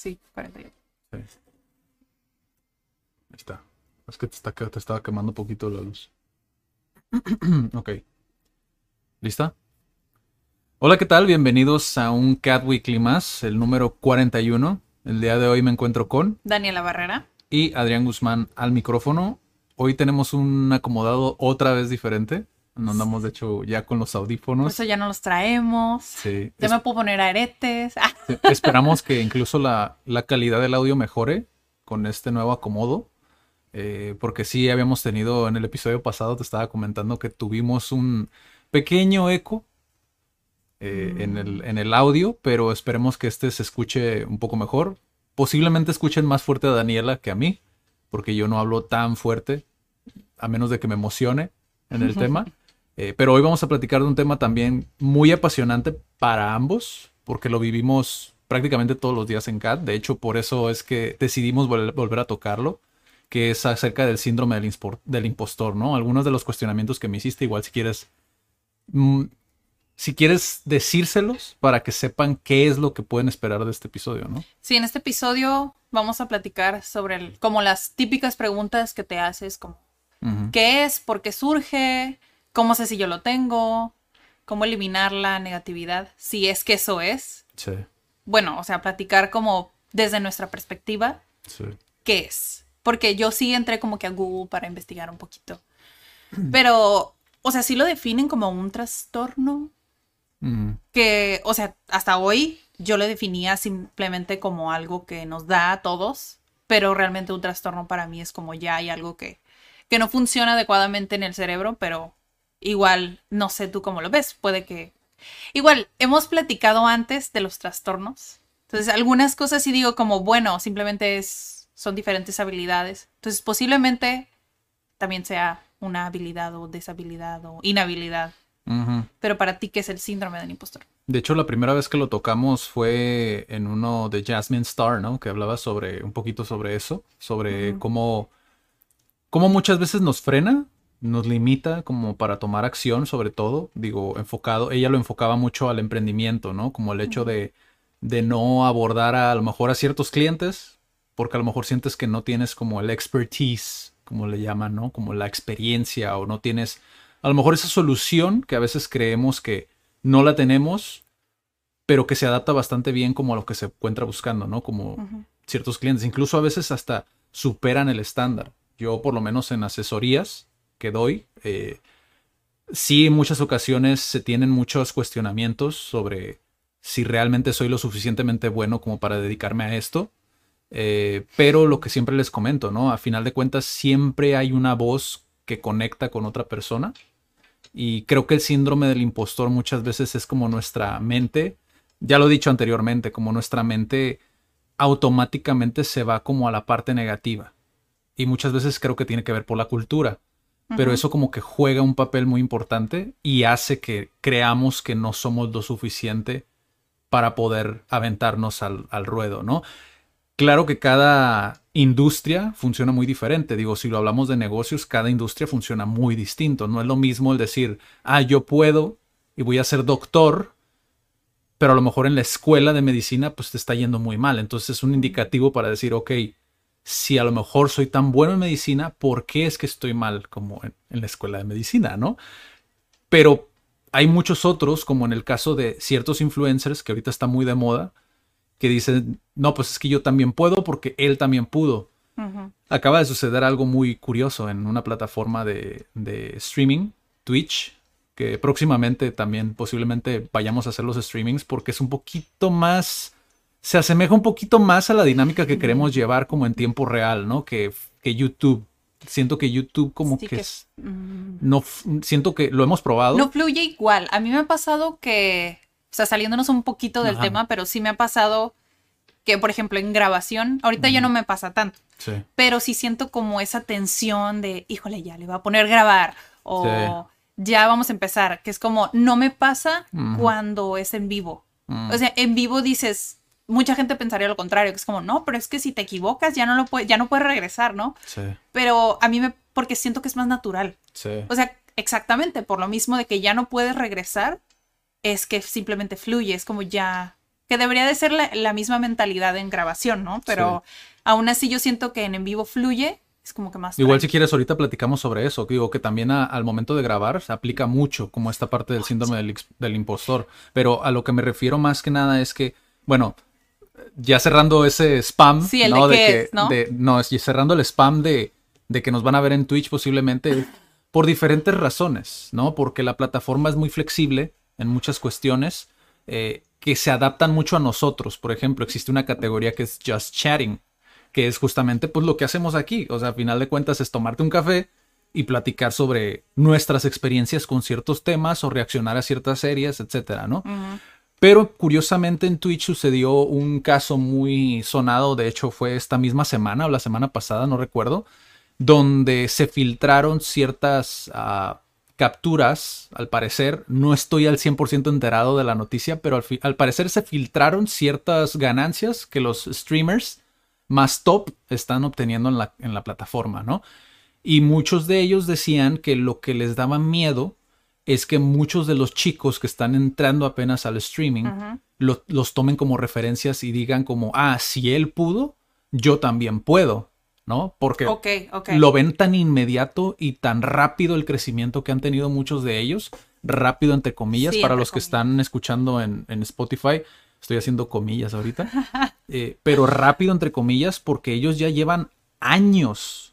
Sí, 48. Sí. Ahí está. Es que te, está, te estaba quemando un poquito la luz. ok. ¿Lista? Hola, ¿qué tal? Bienvenidos a un Cat Weekly más, el número 41. El día de hoy me encuentro con Daniela Barrera. y Adrián Guzmán al micrófono. Hoy tenemos un acomodado otra vez diferente. No andamos, de hecho, ya con los Por audífonos. eso ya no los traemos. Sí. Ya Es- me puedo poner aretes. Sí, Esperamos que incluso la, la calidad del audio mejore con este nuevo acomodo. eh, porque sí habíamos tenido en el episodio pasado, te estaba comentando que tuvimos un pequeño eco eh, en, el, en el audio, pero esperemos que este se escuche un poco mejor. Posiblemente escuchen más fuerte a Daniela que a mí, porque yo no hablo tan fuerte, a menos de que me emocione en el tema. Eh, pero hoy vamos a platicar de un tema también muy apasionante para ambos, porque lo vivimos prácticamente todos los días en CAT. De hecho, por eso es que decidimos vol- volver a tocarlo, que es acerca del síndrome del, del impostor, ¿no? Algunos de los cuestionamientos que me hiciste, igual si quieres, mm, si quieres decírselos para que sepan qué es lo que pueden esperar de este episodio, ¿no? Sí, en este episodio vamos a platicar sobre el- como las típicas preguntas que te haces, como. ¿qué es? ¿Por qué surge? ¿Cómo sé si yo lo tengo? ¿Cómo eliminar la negatividad? Si es que eso es. Sí, Bueno, o sea, platicar como desde nuestra perspectiva, sí. ¿qué es? Porque yo sí entré como que a Google para investigar un poquito. Pero, o sea, sí lo definen como un trastorno que, o sea, hasta hoy yo lo definía simplemente como algo que nos da a todos, pero realmente un trastorno para mí es como ya hay algo que, que no funciona adecuadamente en el cerebro, pero igual no sé tú cómo lo ves, puede que... Igual, hemos platicado antes de los trastornos, entonces algunas cosas sí digo como, bueno, simplemente es, son diferentes habilidades, entonces posiblemente también sea una habilidad o deshabilidad o inhabilidad, pero para ti, ¿qué es el síndrome del impostor? De hecho, la primera vez que lo tocamos fue en uno de Jasmine Star, ¿no? Que hablaba sobre un poquito sobre eso, sobre Ujú. cómo, cómo muchas veces nos frena, nos limita como para tomar acción, sobre todo, digo, enfocado, ella lo enfocaba mucho al emprendimiento, ¿no? Como el hecho de, de no abordar a, a lo mejor a ciertos clientes, porque a lo mejor sientes que no tienes como el expertise, como le llaman, ¿no? Como la experiencia o no tienes a lo mejor esa solución que a veces creemos que no la tenemos, pero que se adapta bastante bien como a lo que se encuentra buscando, ¿no? Como ciertos clientes, incluso a veces hasta superan el estándar. Yo por lo menos en asesorías que doy, eh, sí en muchas ocasiones se tienen muchos cuestionamientos sobre si realmente soy lo suficientemente bueno como para dedicarme a esto. Eh, pero lo que siempre les comento, ¿no? A final de cuentas siempre hay una voz que conecta con otra persona. Y creo que el síndrome del impostor muchas veces es como nuestra mente, ya lo he dicho anteriormente, como nuestra mente automáticamente se va como a la parte negativa. Y muchas veces creo que tiene que ver por la cultura. Pero eso como que juega un papel muy importante y hace que creamos que no somos lo suficiente para poder aventarnos al, al ruedo, ¿no? Claro que cada industria funciona muy diferente. Digo, si lo hablamos de negocios, cada industria funciona muy distinto. No es lo mismo el decir, ah, yo puedo y voy a ser doctor, pero a lo mejor en la escuela de medicina pues te está yendo muy mal. Entonces es un indicativo para decir, ok, si a lo mejor soy tan bueno en medicina, ¿por qué es que estoy mal como en, en la escuela de medicina, no? Pero hay muchos otros, como en el caso de ciertos influencers, que ahorita está muy de moda, que dicen, no, pues es que yo también puedo porque él también pudo. Acaba de suceder algo muy curioso en una plataforma de, de streaming, Twitch, que próximamente también posiblemente vayamos a hacer los streamings porque es un poquito más, se asemeja un poquito más a la dinámica que queremos llevar como en tiempo real, ¿no? Que, que YouTube. siento que YouTube como Sí que, que- es, mm, no, siento que lo hemos probado. No fluye igual. A mí me ha pasado que, o sea, saliéndonos un poquito del Ajá. tema, pero sí me ha pasado que, por ejemplo, en grabación, ahorita ya no me pasa tanto, Sí, pero sí siento como esa tensión de, híjole, ya le va a poner grabar o ya vamos a empezar, que es como, no me pasa cuando es en vivo. Mm. O sea, en vivo dices, mucha gente pensaría lo contrario, que es como, no, pero es que si te equivocas ya no lo puedes, ya no puedes regresar, ¿no? sí, Pero a mí me, porque siento que es más natural. sí. O sea, exactamente, por lo mismo de que ya no puedes regresar, es que simplemente fluye, es como ya, que debería de ser la, la misma mentalidad en grabación, ¿no? Pero aún así yo siento que en en vivo fluye, es como que más... Igual si quieres ahorita platicamos sobre eso, que digo que también a- al momento de grabar se aplica mucho como esta parte del síndrome del, del impostor, pero a lo que me refiero más que nada es que, bueno, ya cerrando ese spam, Sí, el ¿no? de que, es, ¿no? de- no, es cerrando el spam de, de que nos van a ver en Twitch posiblemente por diferentes razones, ¿no? Porque la plataforma es muy flexible en muchas cuestiones eh, que se adaptan mucho a nosotros. Por ejemplo, existe una categoría que es Just Chatting, que es justamente pues lo que hacemos aquí. O sea, a final de cuentas es tomarte un café y platicar sobre nuestras experiencias con ciertos temas o reaccionar a ciertas series, etcétera, ¿no? Pero curiosamente en Twitch sucedió un caso muy sonado, de hecho fue esta misma semana o la semana pasada, no recuerdo, donde se filtraron ciertas ah, capturas, al parecer, no estoy al 100% enterado de la noticia, pero al, parecer se filtraron ciertas ganancias que los streamers más top están obteniendo en la, en la plataforma, ¿no? Y muchos de ellos decían que lo que les daba miedo es que muchos de los chicos que están entrando apenas al streaming lo- los tomen como referencias y digan como, ah, si él pudo, yo también puedo, ¿no? Porque lo ven tan inmediato y tan rápido el crecimiento que han tenido muchos de ellos, rápido entre comillas, Sí, para entre los que están escuchando en, en Spotify, estoy haciendo comillas ahorita, eh, pero rápido entre comillas porque ellos ya llevan años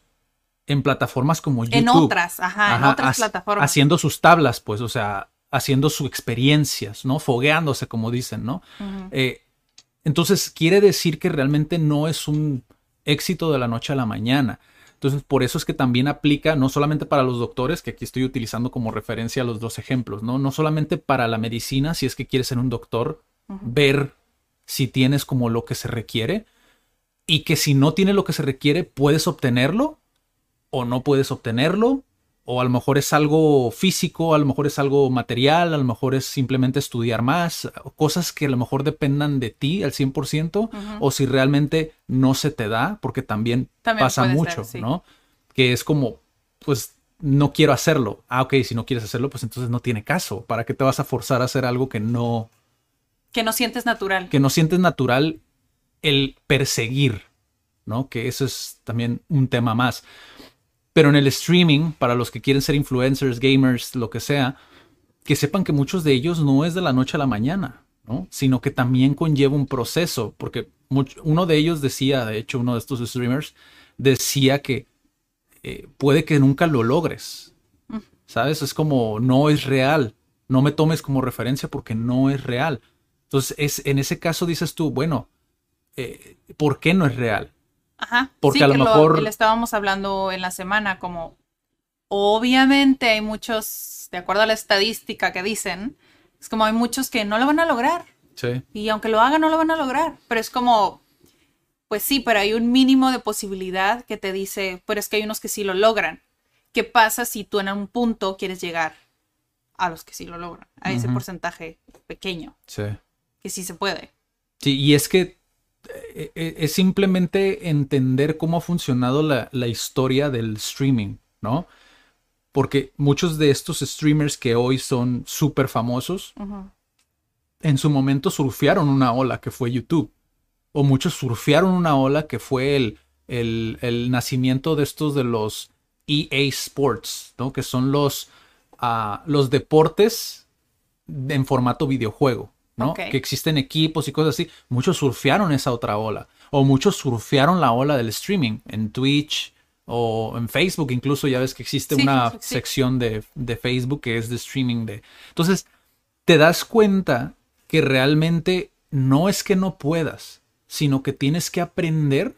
en plataformas como YouTube. en otras, ajá, en otras plataformas. Haciendo sus tablas, pues, o sea, haciendo sus experiencias, ¿no? Fogueándose, como dicen, ¿no? Eh, entonces, quiere decir que realmente no es un éxito de la noche a la mañana. Entonces, por eso es que también aplica no solamente para los doctores, que aquí estoy utilizando como referencia los dos ejemplos, ¿no? No solamente para la medicina, si es que quieres ser un doctor, ver si tienes como lo que se requiere y que si no tiene lo que se requiere, puedes obtenerlo o no puedes obtenerlo, o a lo mejor es algo físico, a lo mejor es algo material, a lo mejor es simplemente estudiar más, cosas que a lo mejor dependan de ti al 100%, Ujú. o si realmente no se te da, porque también, También pasa ser, mucho, sí. ¿no? Que es como, pues no quiero hacerlo. Ah, ok, si no quieres hacerlo, pues entonces no tiene caso. ¿Para qué te vas a forzar a hacer algo que no, Que no sientes natural. que no sientes natural el perseguir, ¿no? Que eso es también un tema más. Pero en el streaming, para los que quieren ser influencers, gamers, lo que sea, que sepan que muchos de ellos no es de la noche a la mañana, ¿no? Sino que también conlleva un proceso, porque uno de ellos decía, de hecho, uno de estos streamers, decía que eh, puede que nunca lo logres, ¿sabes? Es como, no es real, no me tomes como referencia porque no es real. Entonces, es, en ese caso dices tú, bueno, eh, ¿por qué no es real? Ajá. Porque sí, a lo que mejor- que le estábamos hablando en la semana, como obviamente hay muchos, de acuerdo a la estadística que dicen, es como hay muchos que no lo van a lograr. Sí. Y aunque lo hagan, no lo van a lograr. Pero es como, pues sí, pero hay un mínimo de posibilidad que te dice, pero es que hay unos que sí lo logran. ¿Qué pasa si tú en un punto quieres llegar a los que sí lo logran? A ese Ujú. porcentaje pequeño, Sí. que sí se puede. Sí, y es que es simplemente entender cómo ha funcionado la, la historia del streaming, ¿no? Porque muchos de estos streamers que hoy son súper famosos, en su momento surfearon una ola que fue YouTube. O muchos surfearon una ola que fue el, el, el nacimiento de estos de los EA Sports, ¿no? Que son los, ah, los deportes en formato videojuego, Que existen equipos y cosas así. Muchos surfearon esa otra ola. O muchos surfearon la ola del streaming en Twitch o en Facebook. Incluso ya ves que existe Sí, una sí. sección de, de Facebook que es de streaming de. Entonces, te das cuenta que realmente no es que no puedas, sino que tienes que aprender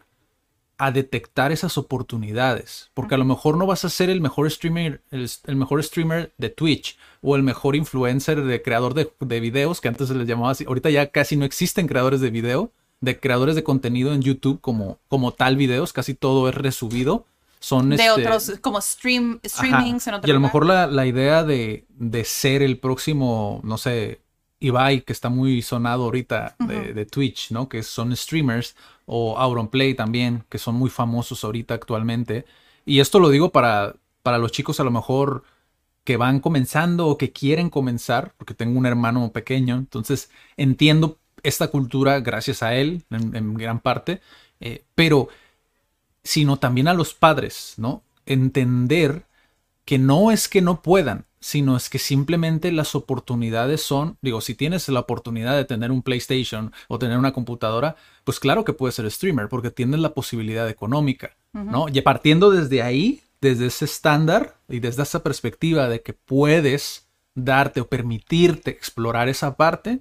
a detectar esas oportunidades. Porque a lo mejor no vas a ser el mejor streamer, el, el mejor streamer de Twitch o el mejor influencer de creador de, de, videos, que antes se les llamaba así. Ahorita ya casi no existen creadores de video, de creadores de contenido en YouTube como, como tal videos, casi todo es resubido. Son de este, otros, como stream, streamings ajá. en otro Y a lo mejor la, la idea de, de ser el próximo, no sé, Ibai, que está muy sonado ahorita de, de Twitch, ¿no? Que son streamers, o Auronplay también, que son muy famosos ahorita actualmente. Y esto lo digo para, para los chicos a lo mejor que van comenzando o que quieren comenzar, porque tengo un hermano pequeño, entonces entiendo esta cultura gracias a él, en, gran parte, eh, pero sino también a los padres, ¿no? Entender que no es que no puedan, sino es que simplemente las oportunidades son, digo, si tienes la oportunidad de tener un PlayStation o tener una computadora, pues claro que puedes ser streamer porque tienes la posibilidad económica, ¿no? Y partiendo desde ahí, desde ese estándar y desde esa perspectiva de que puedes darte o permitirte explorar esa parte,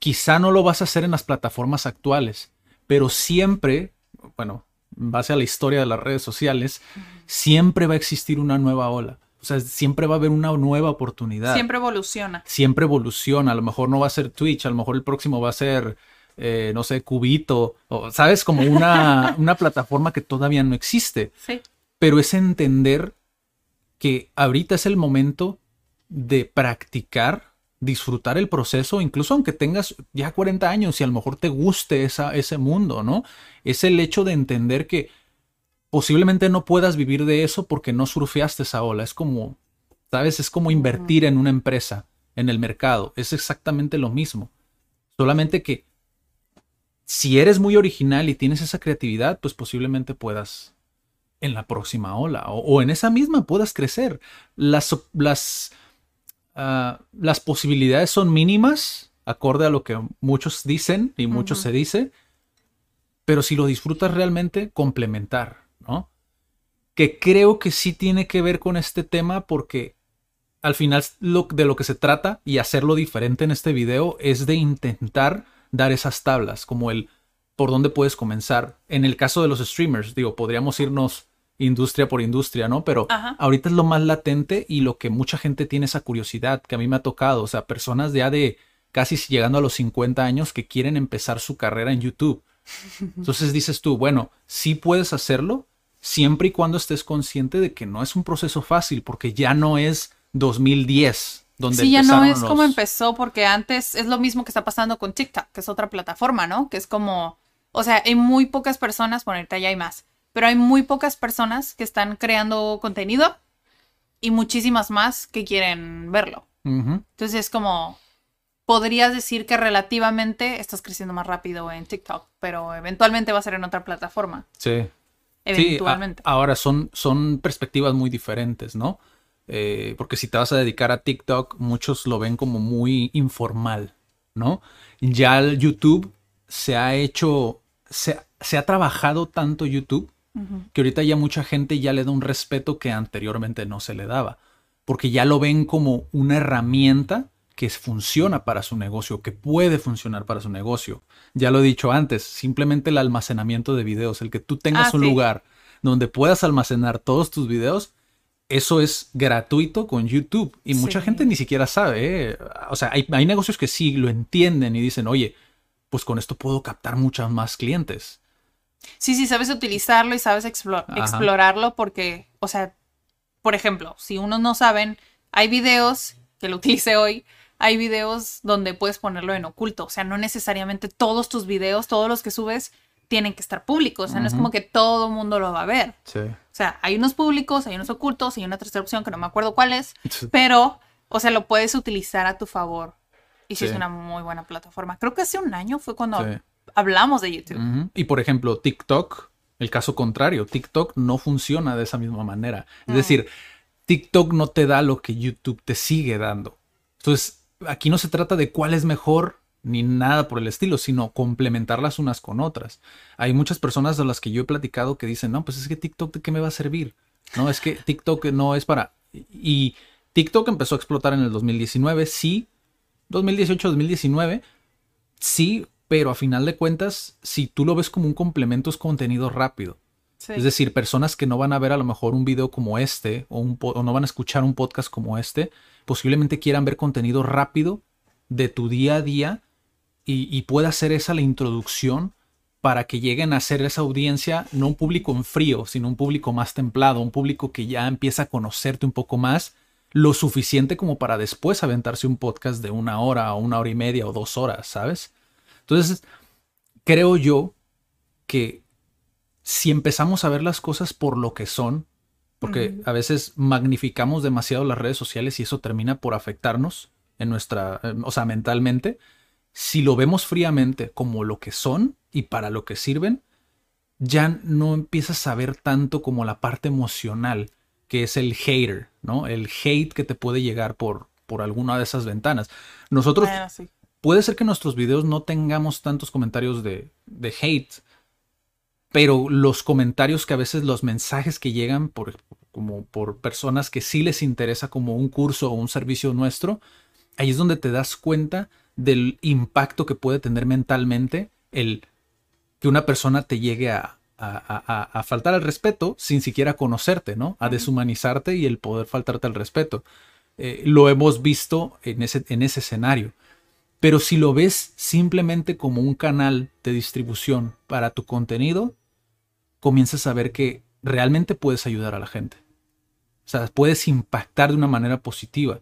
quizá no lo vas a hacer en las plataformas actuales, pero siempre, bueno, en base a la historia de las redes sociales, siempre va a existir una nueva ola. O sea, siempre va a haber una nueva oportunidad. Siempre evoluciona. Siempre evoluciona. A lo mejor no va a ser Twitch, a lo mejor el próximo va a ser, eh, no sé, Cubito, o, ¿sabes? Como una, una plataforma que todavía no existe. Sí. Pero es entender que ahorita es el momento de practicar, disfrutar el proceso, incluso aunque tengas ya 40 años y a lo mejor te guste esa, ese mundo, ¿no? Es el hecho de entender que posiblemente no puedas vivir de eso porque no surfeaste esa ola. Es como, ¿sabes? Es como invertir en una empresa, en el mercado. Es exactamente lo mismo. Solamente que si eres muy original y tienes esa creatividad, pues posiblemente puedas en la próxima ola o, o en esa misma puedas crecer. Las, las, uh, las posibilidades son mínimas, acorde a lo que muchos dicen y muchos uh -huh. se dice, pero si lo disfrutas realmente, complementar, ¿no? Que creo que sí tiene que ver con este tema porque al final lo, de lo que se trata y hacerlo diferente en este video es de intentar dar esas tablas, como el por dónde puedes comenzar. En el caso de los streamers, digo, podríamos irnos industria por industria, ¿no? Pero Ajá. ahorita es lo más latente y lo que mucha gente tiene esa curiosidad, que a mí me ha tocado, o sea, personas ya de casi llegando a los 50 años que quieren empezar su carrera en YouTube. Entonces dices tú, bueno, sí puedes hacerlo siempre y cuando estés consciente de que no es un proceso fácil, porque ya no es 2010. Donde sí, ya no es los... como empezó, porque antes es lo mismo que está pasando con TikTok, que es otra plataforma, ¿no? Que es como, o sea, hay muy pocas personas, bueno, ahorita ya hay más, pero hay muy pocas personas que están creando contenido y muchísimas más que quieren verlo. Uh -huh. Entonces es como, podrías decir que relativamente estás creciendo más rápido en TikTok, pero eventualmente va a ser en otra plataforma. Sí. Eventualmente. Sí, a, ahora son, son perspectivas muy diferentes, ¿no? Eh, porque si te vas a dedicar a TikTok, muchos lo ven como muy informal, ¿no? Ya el YouTube se ha hecho, se, se ha trabajado tanto YouTube uh -huh. que ahorita ya mucha gente ya le da un respeto que anteriormente no se le daba, porque ya lo ven como una herramienta que funciona para su negocio, que puede funcionar para su negocio. Ya lo he dicho antes, simplemente el almacenamiento de videos, el que tú tengas ah, un sí. lugar donde puedas almacenar todos tus videos, eso es gratuito con YouTube. Y mucha Sí. gente ni siquiera sabe. ¿eh? O sea, hay, hay negocios que sí lo entienden y dicen, oye, pues con esto puedo captar muchos más clientes. Sí, sí, sabes utilizarlo y sabes explorarlo porque, o sea, por ejemplo, si unos no saben, hay videos, que lo utilicé hoy, hay videos donde puedes ponerlo en oculto. O sea, no necesariamente todos tus videos, todos los que subes, tienen que estar públicos. O sea, no es como que todo el mundo lo va a ver. Sí. O sea, hay unos públicos, hay unos ocultos, hay una tercera opción que no me acuerdo cuál es, pero, o sea, lo puedes utilizar a tu favor. Y sí, Sí. es una muy buena plataforma. Creo que hace un año fue cuando Sí. hablamos de YouTube. Y por ejemplo, TikTok, el caso contrario, TikTok no funciona de esa misma manera. Es Mm. decir, TikTok no te da lo que YouTube te sigue dando. Entonces, aquí no se trata de cuál es mejor ni nada por el estilo, sino complementarlas unas con otras. Hay muchas personas de las que yo he platicado que dicen, no, pues es que TikTok de qué me va a servir. No, es que TikTok no es para... Y TikTok empezó a explotar en el 2019, sí, 2018-2019, sí, pero a final de cuentas, si tú lo ves como un complemento, es contenido rápido. Sí. Es decir, personas que no van a ver a lo mejor un video como este o, un o no van a escuchar un podcast como este, posiblemente quieran ver contenido rápido de tu día a día y, pueda ser esa la introducción para que lleguen a ser esa audiencia, no un público en frío, sino un público más templado, un público que ya empieza a conocerte un poco más, lo suficiente como para después aventarse un podcast de una hora o una hora y media o dos horas, ¿sabes? Entonces, creo yo que si empezamos a ver las cosas por lo que son, porque a veces magnificamos demasiado las redes sociales y eso termina por afectarnos en nuestra, eh, o sea, mentalmente, si lo vemos fríamente como lo que son y para lo que sirven, ya no empiezas a ver tanto como la parte emocional, que es el hater, ¿no? El hate que te puede llegar por, por alguna de esas ventanas. Nosotros, Bueno, sí. puede ser que nuestros videos no tengamos tantos comentarios de, de hate, pero los comentarios que a veces los mensajes que llegan por, como por personas que sí les interesa como un curso o un servicio nuestro, ahí es donde te das cuenta del impacto que puede tener mentalmente el que una persona te llegue a, a, a- a faltar al respeto sin siquiera conocerte, ¿no? A deshumanizarte y el poder faltarte al respeto. Eh, lo hemos visto en ese, en ese escenario. Pero si lo ves simplemente como un canal de distribución para tu contenido, comienzas a ver que realmente puedes ayudar a la gente. O sea, puedes impactar de una manera positiva.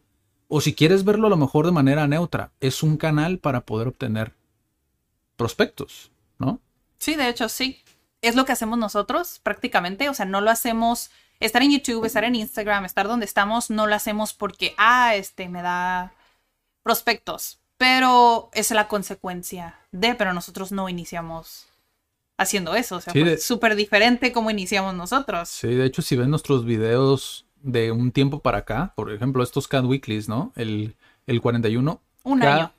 O si quieres verlo a lo mejor de manera neutra, es un canal para poder obtener prospectos, ¿no? Sí, de hecho, sí. Es lo que hacemos nosotros prácticamente. O sea, no lo hacemos. Estar en YouTube, estar en Instagram, estar donde estamos, no lo hacemos porque, ah, este me da prospectos. Pero es la consecuencia de, pero nosotros no iniciamos haciendo eso. O sea, Sí, fue de- súper diferente como iniciamos nosotros. Sí, de hecho, si ven nuestros videos de un tiempo para acá, por ejemplo, estos Cat Weeklies, ¿no? El, el 41. Un cada- año.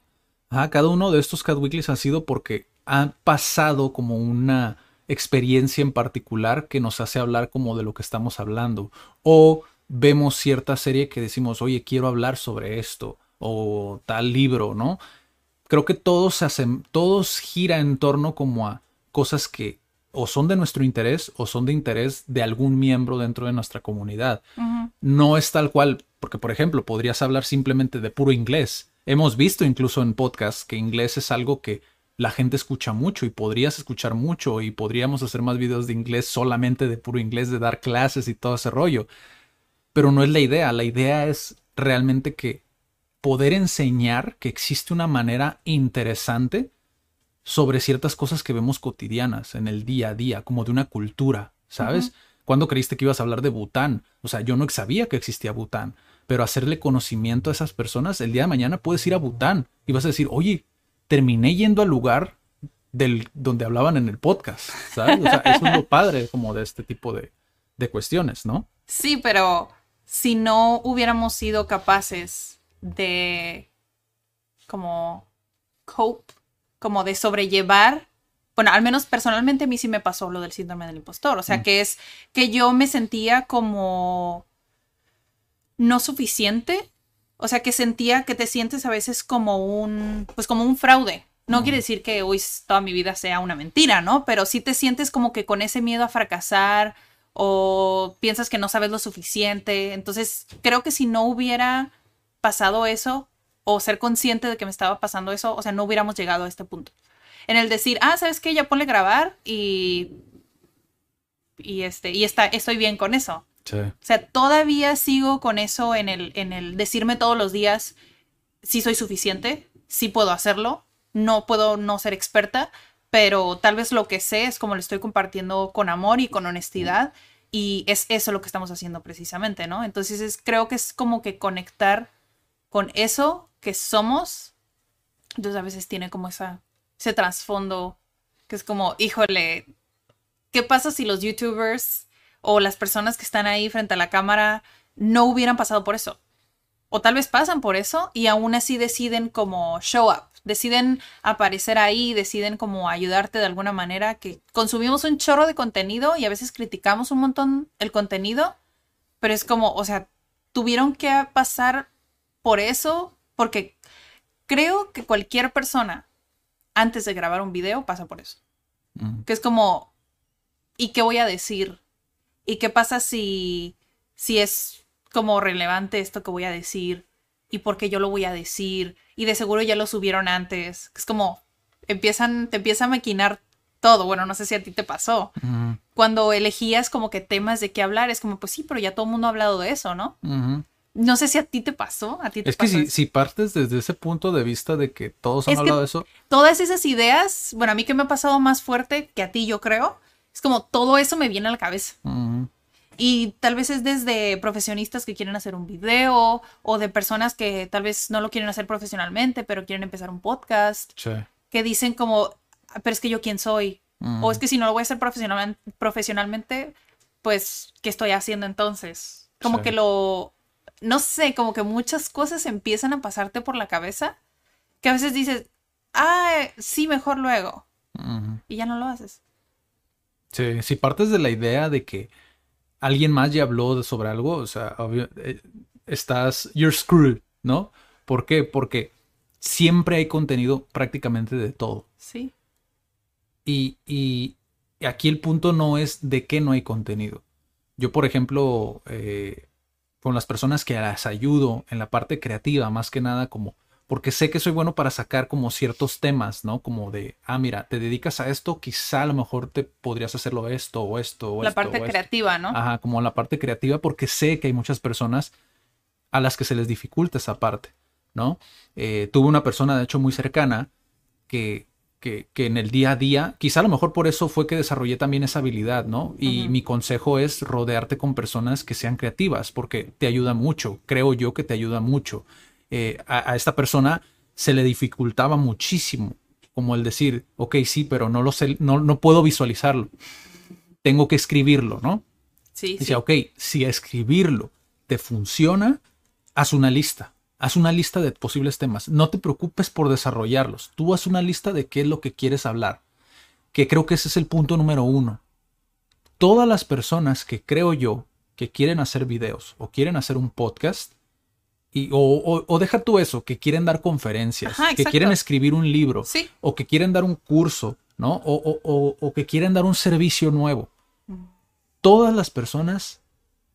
Ajá, cada uno de estos Cat Weeklies ha sido porque ha pasado como una experiencia en particular que nos hace hablar como de lo que estamos hablando. O vemos cierta serie que decimos, oye, quiero hablar sobre esto. O tal libro, ¿no? Creo que todos se hacen, todos gira en torno como a cosas que o son de nuestro interés o son de interés de algún miembro dentro de nuestra comunidad. No es tal cual, porque por ejemplo, podrías hablar simplemente de puro inglés. Hemos visto incluso en podcasts que inglés es algo que la gente escucha mucho y podrías escuchar mucho y podríamos hacer más videos de inglés solamente de puro inglés, de dar clases y todo ese rollo. Pero no es la idea, la idea es realmente que poder enseñar que existe una manera interesante sobre ciertas cosas que vemos cotidianas en el día a día, como de una cultura, ¿sabes? ¿Cuándo creíste que ibas a hablar de Bután? O sea, yo no sabía que existía Bután, pero hacerle conocimiento a esas personas, el día de mañana puedes ir a Bután y vas a decir, oye, terminé yendo al lugar del, donde hablaban en el podcast, ¿sabes? O sea, eso es lo padre como de este tipo de, de cuestiones, ¿no? Sí, pero si no hubiéramos sido capaces de como cope, como de sobrellevar, bueno, al menos personalmente a mí sí me pasó lo del síndrome del impostor, o sea, Mm. que es que yo me sentía como no suficiente, o sea, que sentía que te sientes a veces como un, pues como un fraude. No Mm. quiere decir que hoy toda mi vida sea una mentira, ¿no? Pero sí te sientes como que con ese miedo a fracasar o piensas que no sabes lo suficiente. Entonces, creo que si no hubiera pasado eso o ser consciente de que me estaba pasando eso, o sea, no hubiéramos llegado a este punto. En el decir, ah, ¿sabes qué? Ya ponle grabar y y este y está estoy bien con eso. Sí. O sea, todavía sigo con eso en el, en el decirme todos los días si soy suficiente, si puedo hacerlo, no puedo no ser experta, pero tal vez lo que sé es como lo estoy compartiendo con amor y con honestidad y es eso lo que estamos haciendo precisamente, ¿no? Entonces es, creo que es como que conectar con eso que somos, entonces a veces tiene como esa, ese trasfondo que es como, híjole, ¿qué pasa si los youtubers o las personas que están ahí frente a la cámara no hubieran pasado por eso? O tal vez pasan por eso y aún así deciden como show up, deciden aparecer ahí, deciden como ayudarte de alguna manera, que consumimos un chorro de contenido y a veces criticamos un montón el contenido, pero es como, o sea, tuvieron que pasar por eso porque creo que cualquier persona antes de grabar un video pasa por eso. Mm. Que es como, ¿y qué voy a decir? ¿Y qué pasa si, si es como relevante esto que voy a decir? ¿Y por qué yo lo voy a decir? Y de seguro ya lo subieron antes. Es como, empiezan, te empieza a maquinar todo. Bueno, no sé si a ti te pasó. Cuando elegías como que temas de qué hablar, es como, pues sí, pero ya todo el mundo ha hablado de eso, ¿no? No sé si a ti te pasó, a ti te Es que si, si partes desde ese punto de vista de que todos han Es hablado de eso, todas esas ideas, bueno, a mí que me ha pasado más fuerte que a ti, yo creo, es como todo eso me viene a la cabeza. Y tal vez es desde profesionistas que quieren hacer un video o de personas que tal vez no lo quieren hacer profesionalmente, pero quieren empezar un podcast, sí. que dicen como, "Ah, pero es que yo quién soy. O es que si no lo voy a hacer profesionalmente, profesionalmente pues, ¿qué estoy haciendo entonces? Como Sí. que lo, no sé, como que muchas cosas empiezan a pasarte por la cabeza que a veces dices, ah, sí, mejor luego. Y ya no lo haces. Sí, si partes de la idea de que alguien más ya habló de- sobre algo, o sea, obvio, eh, estás, you're screwed, ¿no? ¿Por qué? Porque siempre hay contenido prácticamente de todo. Sí. Y, y aquí el punto no es de qué no hay contenido. Yo, por ejemplo, eh, con las personas que las ayudo en la parte creativa, más que nada como, porque sé que soy bueno para sacar como ciertos temas, ¿no? Como de, ah, mira, te dedicas a esto, quizá a lo mejor te podrías hacerlo esto o esto o la esto parte o esto. creativa, ¿no? Ajá, como la parte creativa, porque sé que hay muchas personas a las que se les dificulta esa parte, ¿no? Eh, tuve una persona, de hecho, muy cercana que, que, que en el día a día, quizá a lo mejor por eso fue que desarrollé también esa habilidad, ¿no? Y mi consejo es rodearte con personas que sean creativas, porque te ayuda mucho, creo yo que te ayuda mucho. Eh, a, a esta persona se le dificultaba muchísimo, como el decir, ok, sí, pero no lo sé, no, no puedo visualizarlo. Tengo que escribirlo, ¿no? Sí, sí. Dice, ok, si escribirlo te funciona, haz una lista. Haz una lista de posibles temas. No te preocupes por desarrollarlos. Tú haz una lista de qué es lo que quieres hablar. Que creo que ese es el punto número uno. Todas las personas que creo yo que quieren hacer videos o quieren hacer un podcast, y, o, o- o deja tú eso, que quieren dar conferencias, Ajá, que quieren escribir un libro, Sí. o que quieren dar un curso, ¿no? O, o- o- o que quieren dar un servicio nuevo. Todas las personas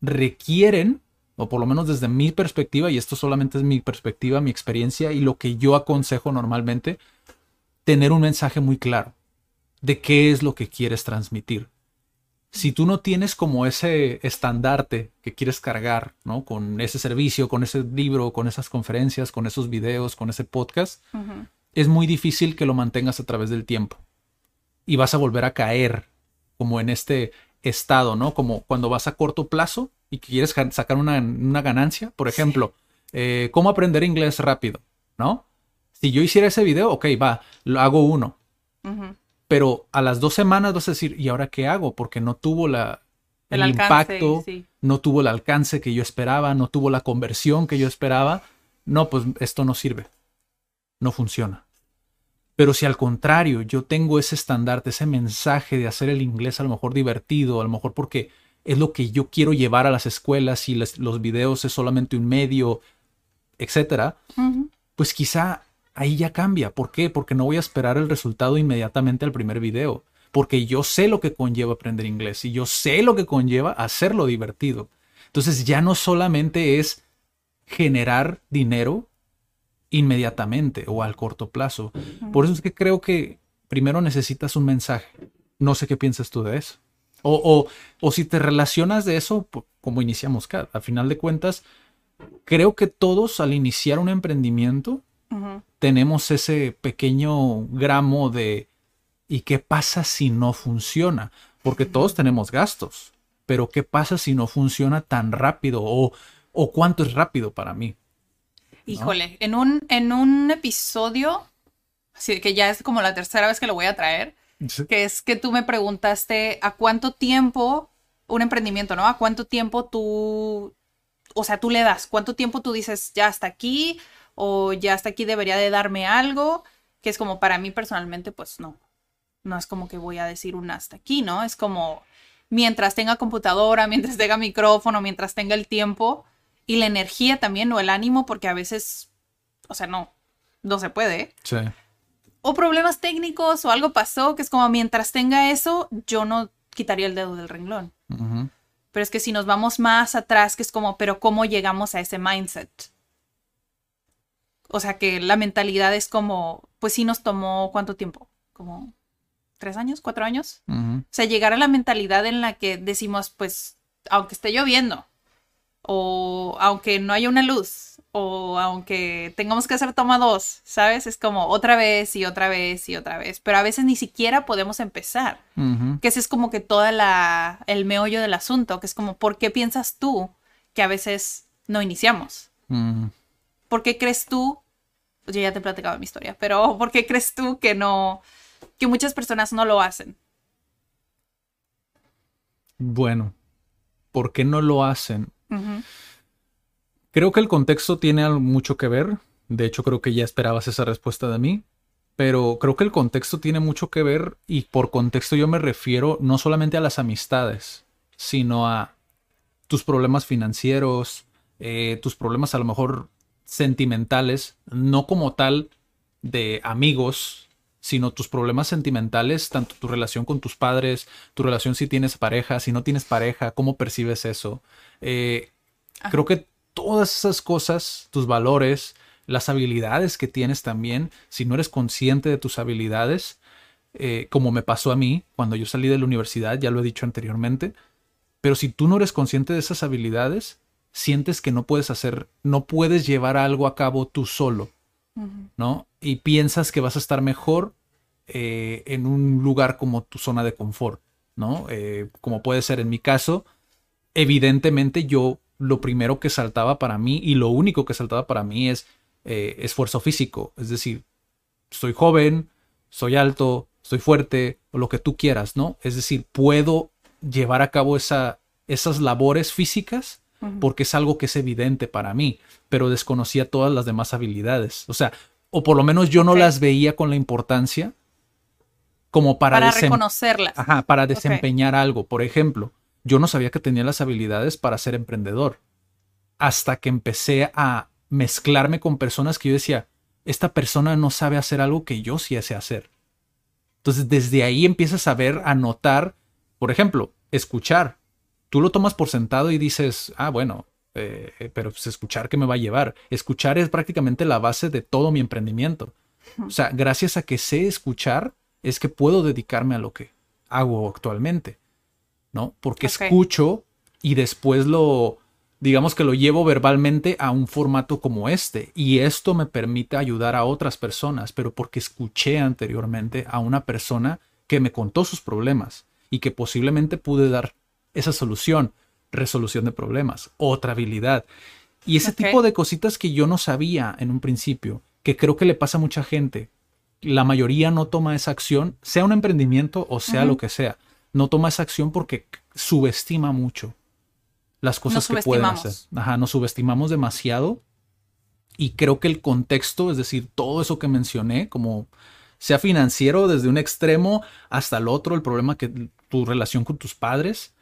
requieren, o por lo menos desde mi perspectiva, y esto solamente es mi perspectiva, mi experiencia y lo que yo aconsejo normalmente, tener un mensaje muy claro de qué es lo que quieres transmitir. Si tú no tienes como ese estandarte que quieres cargar, ¿no? Con ese servicio, con ese libro, con esas conferencias, con esos videos, con ese podcast, es muy difícil que lo mantengas a través del tiempo. Y vas a volver a caer como en este estado, ¿no? Como cuando vas a corto plazo y quieres sacar una, una ganancia. Por ejemplo, eh, ¿cómo aprender inglés rápido? ¿No? Si yo hiciera ese video, ok, va, lo hago uno. Pero a las dos semanas vas a decir, ¿y ahora qué hago? Porque no tuvo la, el, El alcance, impacto, sí. no tuvo el alcance que yo esperaba, no tuvo la conversión que yo esperaba. No, pues esto no sirve. No funciona. Pero si al contrario yo tengo ese estandarte, ese mensaje de hacer el inglés a lo mejor divertido, a lo mejor porque es lo que yo quiero llevar a las escuelas y les- los videos es solamente un medio, etcétera, pues quizá ahí ya cambia. ¿Por qué? Porque no voy a esperar el resultado inmediatamente al primer video. Porque yo sé lo que conlleva aprender inglés y yo sé lo que conlleva hacerlo divertido. Entonces ya no solamente es generar dinero inmediatamente o al corto plazo. Por eso es que creo que primero necesitas un mensaje. No sé qué piensas tú de eso. O, o, o si te relacionas de eso, como iniciamos, Kat, a final de cuentas, creo que todos al iniciar un emprendimiento tenemos ese pequeño gramo de ¿y qué pasa si no funciona? Porque todos tenemos gastos, pero ¿qué pasa si no funciona tan rápido? ¿O, o cuánto es rápido para mí? Híjole, en un, en un episodio, así que ya es como la tercera vez que lo voy a traer, que es que tú me preguntaste a cuánto tiempo un emprendimiento, ¿no? A cuánto tiempo tú, o sea, tú le das, cuánto tiempo tú dices, ya hasta aquí, o ya hasta aquí debería de darme algo, que es como para mí personalmente, pues no, no es como que voy a decir un hasta aquí, ¿no? Es como mientras tenga computadora, mientras tenga micrófono, mientras tenga el tiempo y la energía también, o el ánimo, porque a veces, o sea, no, no se puede. Sí. O problemas técnicos o algo pasó, que es como mientras tenga eso, yo no quitaría el dedo del renglón. Pero es que si nos vamos más atrás, que es como, pero ¿cómo llegamos a ese mindset? O sea, que la mentalidad es como, pues sí nos tomó cuánto tiempo, como tres años, cuatro años. O sea, llegar a la mentalidad en la que decimos, pues, aunque esté lloviendo, o aunque no haya una luz, o aunque tengamos que hacer toma dos, ¿sabes? Es como otra vez y otra vez y otra vez. Pero a veces ni siquiera podemos empezar. Que ese es como que toda la, el meollo del asunto, que es como, ¿por qué piensas tú que a veces no iniciamos? ¿Por qué crees tú? Yo ya te he platicado mi historia, pero ¿por qué crees tú que no, que muchas personas no lo hacen? Bueno, ¿por qué no lo hacen? Ujú. Creo que el contexto tiene algo- mucho que ver. De hecho, creo que ya esperabas esa respuesta de mí. Pero creo que el contexto tiene mucho que ver y por contexto yo me refiero no solamente a las amistades, sino a tus problemas financieros, eh, tus problemas a lo mejor sentimentales, no como tal de amigos, sino tus problemas sentimentales, tanto tu relación con tus padres, tu relación si tienes pareja, si no tienes pareja, cómo percibes eso. Eh, creo que todas esas cosas, tus valores, las habilidades que tienes también, si no eres consciente de tus habilidades, eh, como me pasó a mí cuando yo salí de la universidad, ya lo he dicho anteriormente, pero si tú no eres consciente de esas habilidades, sientes que no puedes hacer, no puedes llevar algo a cabo tú solo. ¿no? Y piensas que vas a estar mejor eh, en un lugar como tu zona de confort, ¿no? Eh, como puede ser en mi caso, evidentemente yo lo primero que saltaba para mí y lo único que saltaba para mí es eh, esfuerzo físico, es decir, soy joven, soy alto, soy fuerte, o lo que tú quieras, ¿no? Es decir, puedo llevar a cabo esa, esas labores físicas porque es algo que es evidente para mí, pero desconocía todas las demás habilidades. O sea, o por lo menos yo no las veía con la importancia como para, Para reconocerlas. Ajá, para desempeñar algo. Por ejemplo, yo no sabía que tenía las habilidades para ser emprendedor. Hasta que empecé a mezclarme con personas que yo decía, esta persona no sabe hacer algo que yo sí sé hacer. Entonces, desde ahí empiezas a ver, a notar, por ejemplo, escuchar. Tú lo tomas por sentado y dices, ah, bueno, eh, eh, pero pues escuchar qué me va a llevar. Escuchar es prácticamente la base de todo mi emprendimiento. O sea, gracias a que sé escuchar, es que puedo dedicarme a lo que hago actualmente, ¿no? Porque escucho y después lo, digamos que lo llevo verbalmente a un formato como este. Y esto me permite ayudar a otras personas, pero porque escuché anteriormente a una persona que me contó sus problemas y que posiblemente pude dar esa solución, resolución de problemas, otra habilidad. Y ese tipo de cositas que yo no sabía en un principio, que creo que le pasa a mucha gente. La mayoría no toma esa acción, sea un emprendimiento o sea lo que sea. No toma esa acción porque subestima mucho las cosas Nos que pueden hacer. Ajá, nos subestimamos demasiado. Y creo que el contexto, es decir, todo eso que mencioné, como sea financiero desde un extremo hasta el otro, el problema que tu relación con tus padres,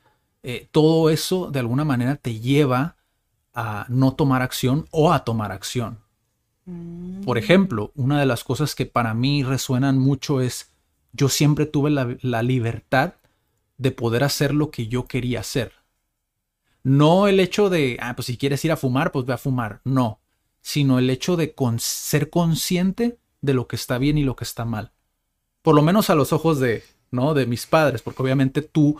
eh, todo eso de alguna manera te lleva a no tomar acción o a tomar acción. Mm. Por ejemplo, una de las cosas que para mí resuenan mucho es, yo siempre tuve la, la libertad de poder hacer lo que yo quería hacer. No el hecho de, ah, pues si quieres ir a fumar, pues ve a fumar. No, sino el hecho de con- ser consciente de lo que está bien y lo que está mal. Por lo menos a los ojos de, ¿no? De mis padres, porque obviamente tú,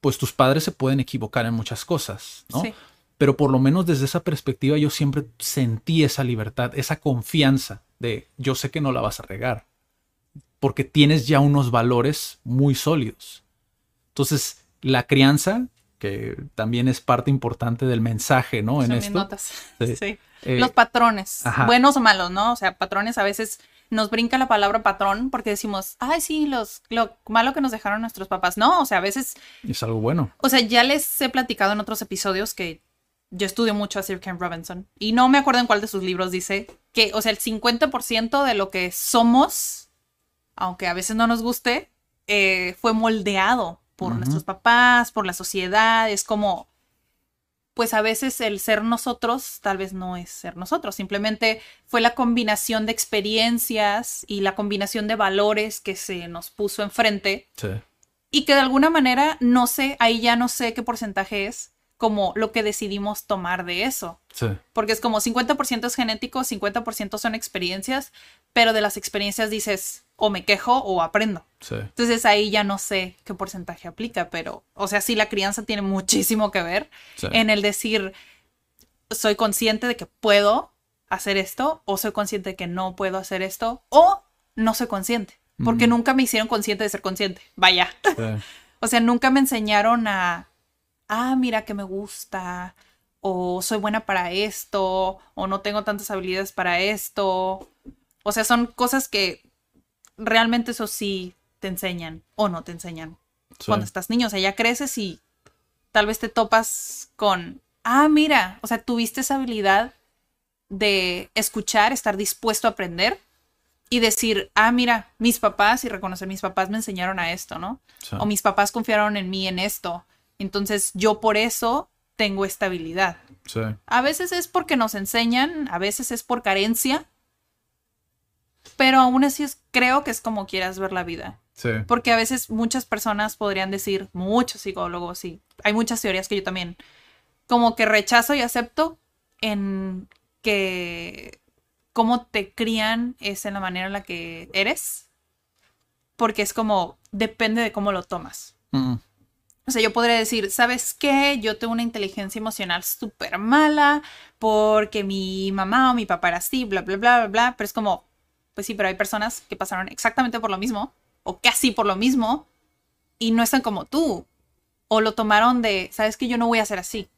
pues tus padres se pueden equivocar en muchas cosas, ¿no? Sí. pero por lo menos desde esa perspectiva yo siempre sentí esa libertad, esa confianza de yo sé que no la vas a regar, porque tienes ya unos valores muy sólidos. Entonces, la crianza, que también es parte importante del mensaje, ¿no? En Son mis esto. notas. Sí. Sí. eh, Los patrones, ajá. buenos o malos, ¿no? O sea, patrones a veces nos brinca la palabra patrón porque decimos, ay, sí, los, lo malo que nos dejaron nuestros papás. No, o sea, a veces, es algo bueno. o sea, ya les he platicado en otros episodios que yo estudio mucho a Sir Ken Robinson y no me acuerdo en cuál de sus libros dice que, o sea, el 50% de lo que somos, aunque a veces no nos guste, eh, fue moldeado por nuestros papás, por la sociedad, es como pues a veces el ser nosotros tal vez no es ser nosotros, simplemente fue la combinación de experiencias y la combinación de valores que se nos puso enfrente Sí. y que de alguna manera, no sé, ahí ya no sé qué porcentaje es como lo que decidimos tomar de eso. Sí. Porque es como 50% es genético, 50% son experiencias, pero de las experiencias dices o me quejo o aprendo. Sí. Entonces ahí ya no sé qué porcentaje aplica, pero, o sea, sí la crianza tiene muchísimo que ver Sí. en el decir, soy consciente de que puedo hacer esto, o soy consciente de que no puedo hacer esto, o no soy consciente, porque Mm. nunca me hicieron consciente de ser consciente. Vaya. Sí. O sea, nunca me enseñaron a, ah, mira que me gusta, o soy buena para esto, o no tengo tantas habilidades para esto. O sea, son cosas que realmente eso sí te enseñan o no te enseñan Sí. cuando estás niño. O sea, ya creces y tal vez te topas con, ah, mira, o sea, tuviste esa habilidad de escuchar, estar dispuesto a aprender y decir, ah, mira, mis papás y reconocer mis papás me enseñaron a esto, ¿no? Sí. O mis papás confiaron en mí en esto. Entonces yo por eso tengo esta habilidad. Sí. A veces es porque nos enseñan, a veces es por carencia, pero aún así es, creo que es como quieras ver la vida. Sí. Porque a veces muchas personas podrían decir, muchos psicólogos, y hay muchas teorías que yo también, como que rechazo y acepto en que cómo te crían es en la manera en la que eres, porque es como, depende de cómo lo tomas. Mm. O sea, yo podría decir, ¿sabes qué? Yo tengo una inteligencia emocional súper mala porque mi mamá o mi papá era así, bla, bla, bla, bla, bla. Pero es como, pues sí, pero hay personas que pasaron exactamente por lo mismo o casi por lo mismo y no están como tú. O lo tomaron de, ¿sabes qué? Yo no voy a ser así.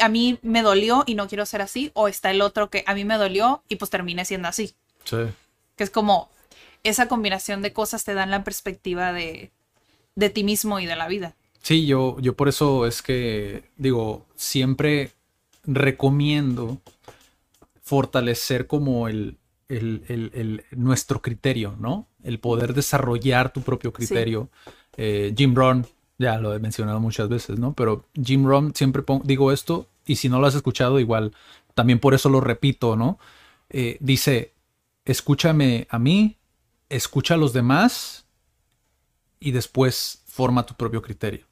A mí me dolió y no quiero ser así. O está el otro que a mí me dolió y pues terminé siendo así. Sí. Que es como, esa combinación de cosas te dan la perspectiva de, de ti mismo y de la vida. Sí, yo, yo por eso es que digo, siempre recomiendo fortalecer como el, el- el- el- nuestro criterio, ¿no? El poder desarrollar tu propio criterio. Eh, Jim Rohn, ya lo he mencionado muchas veces, ¿no? Pero Jim Rohn siempre digo esto, y si no lo has escuchado, igual, también por eso lo repito, ¿no? Eh, dice, escúchame a mí, escucha a los demás y después forma tu propio criterio.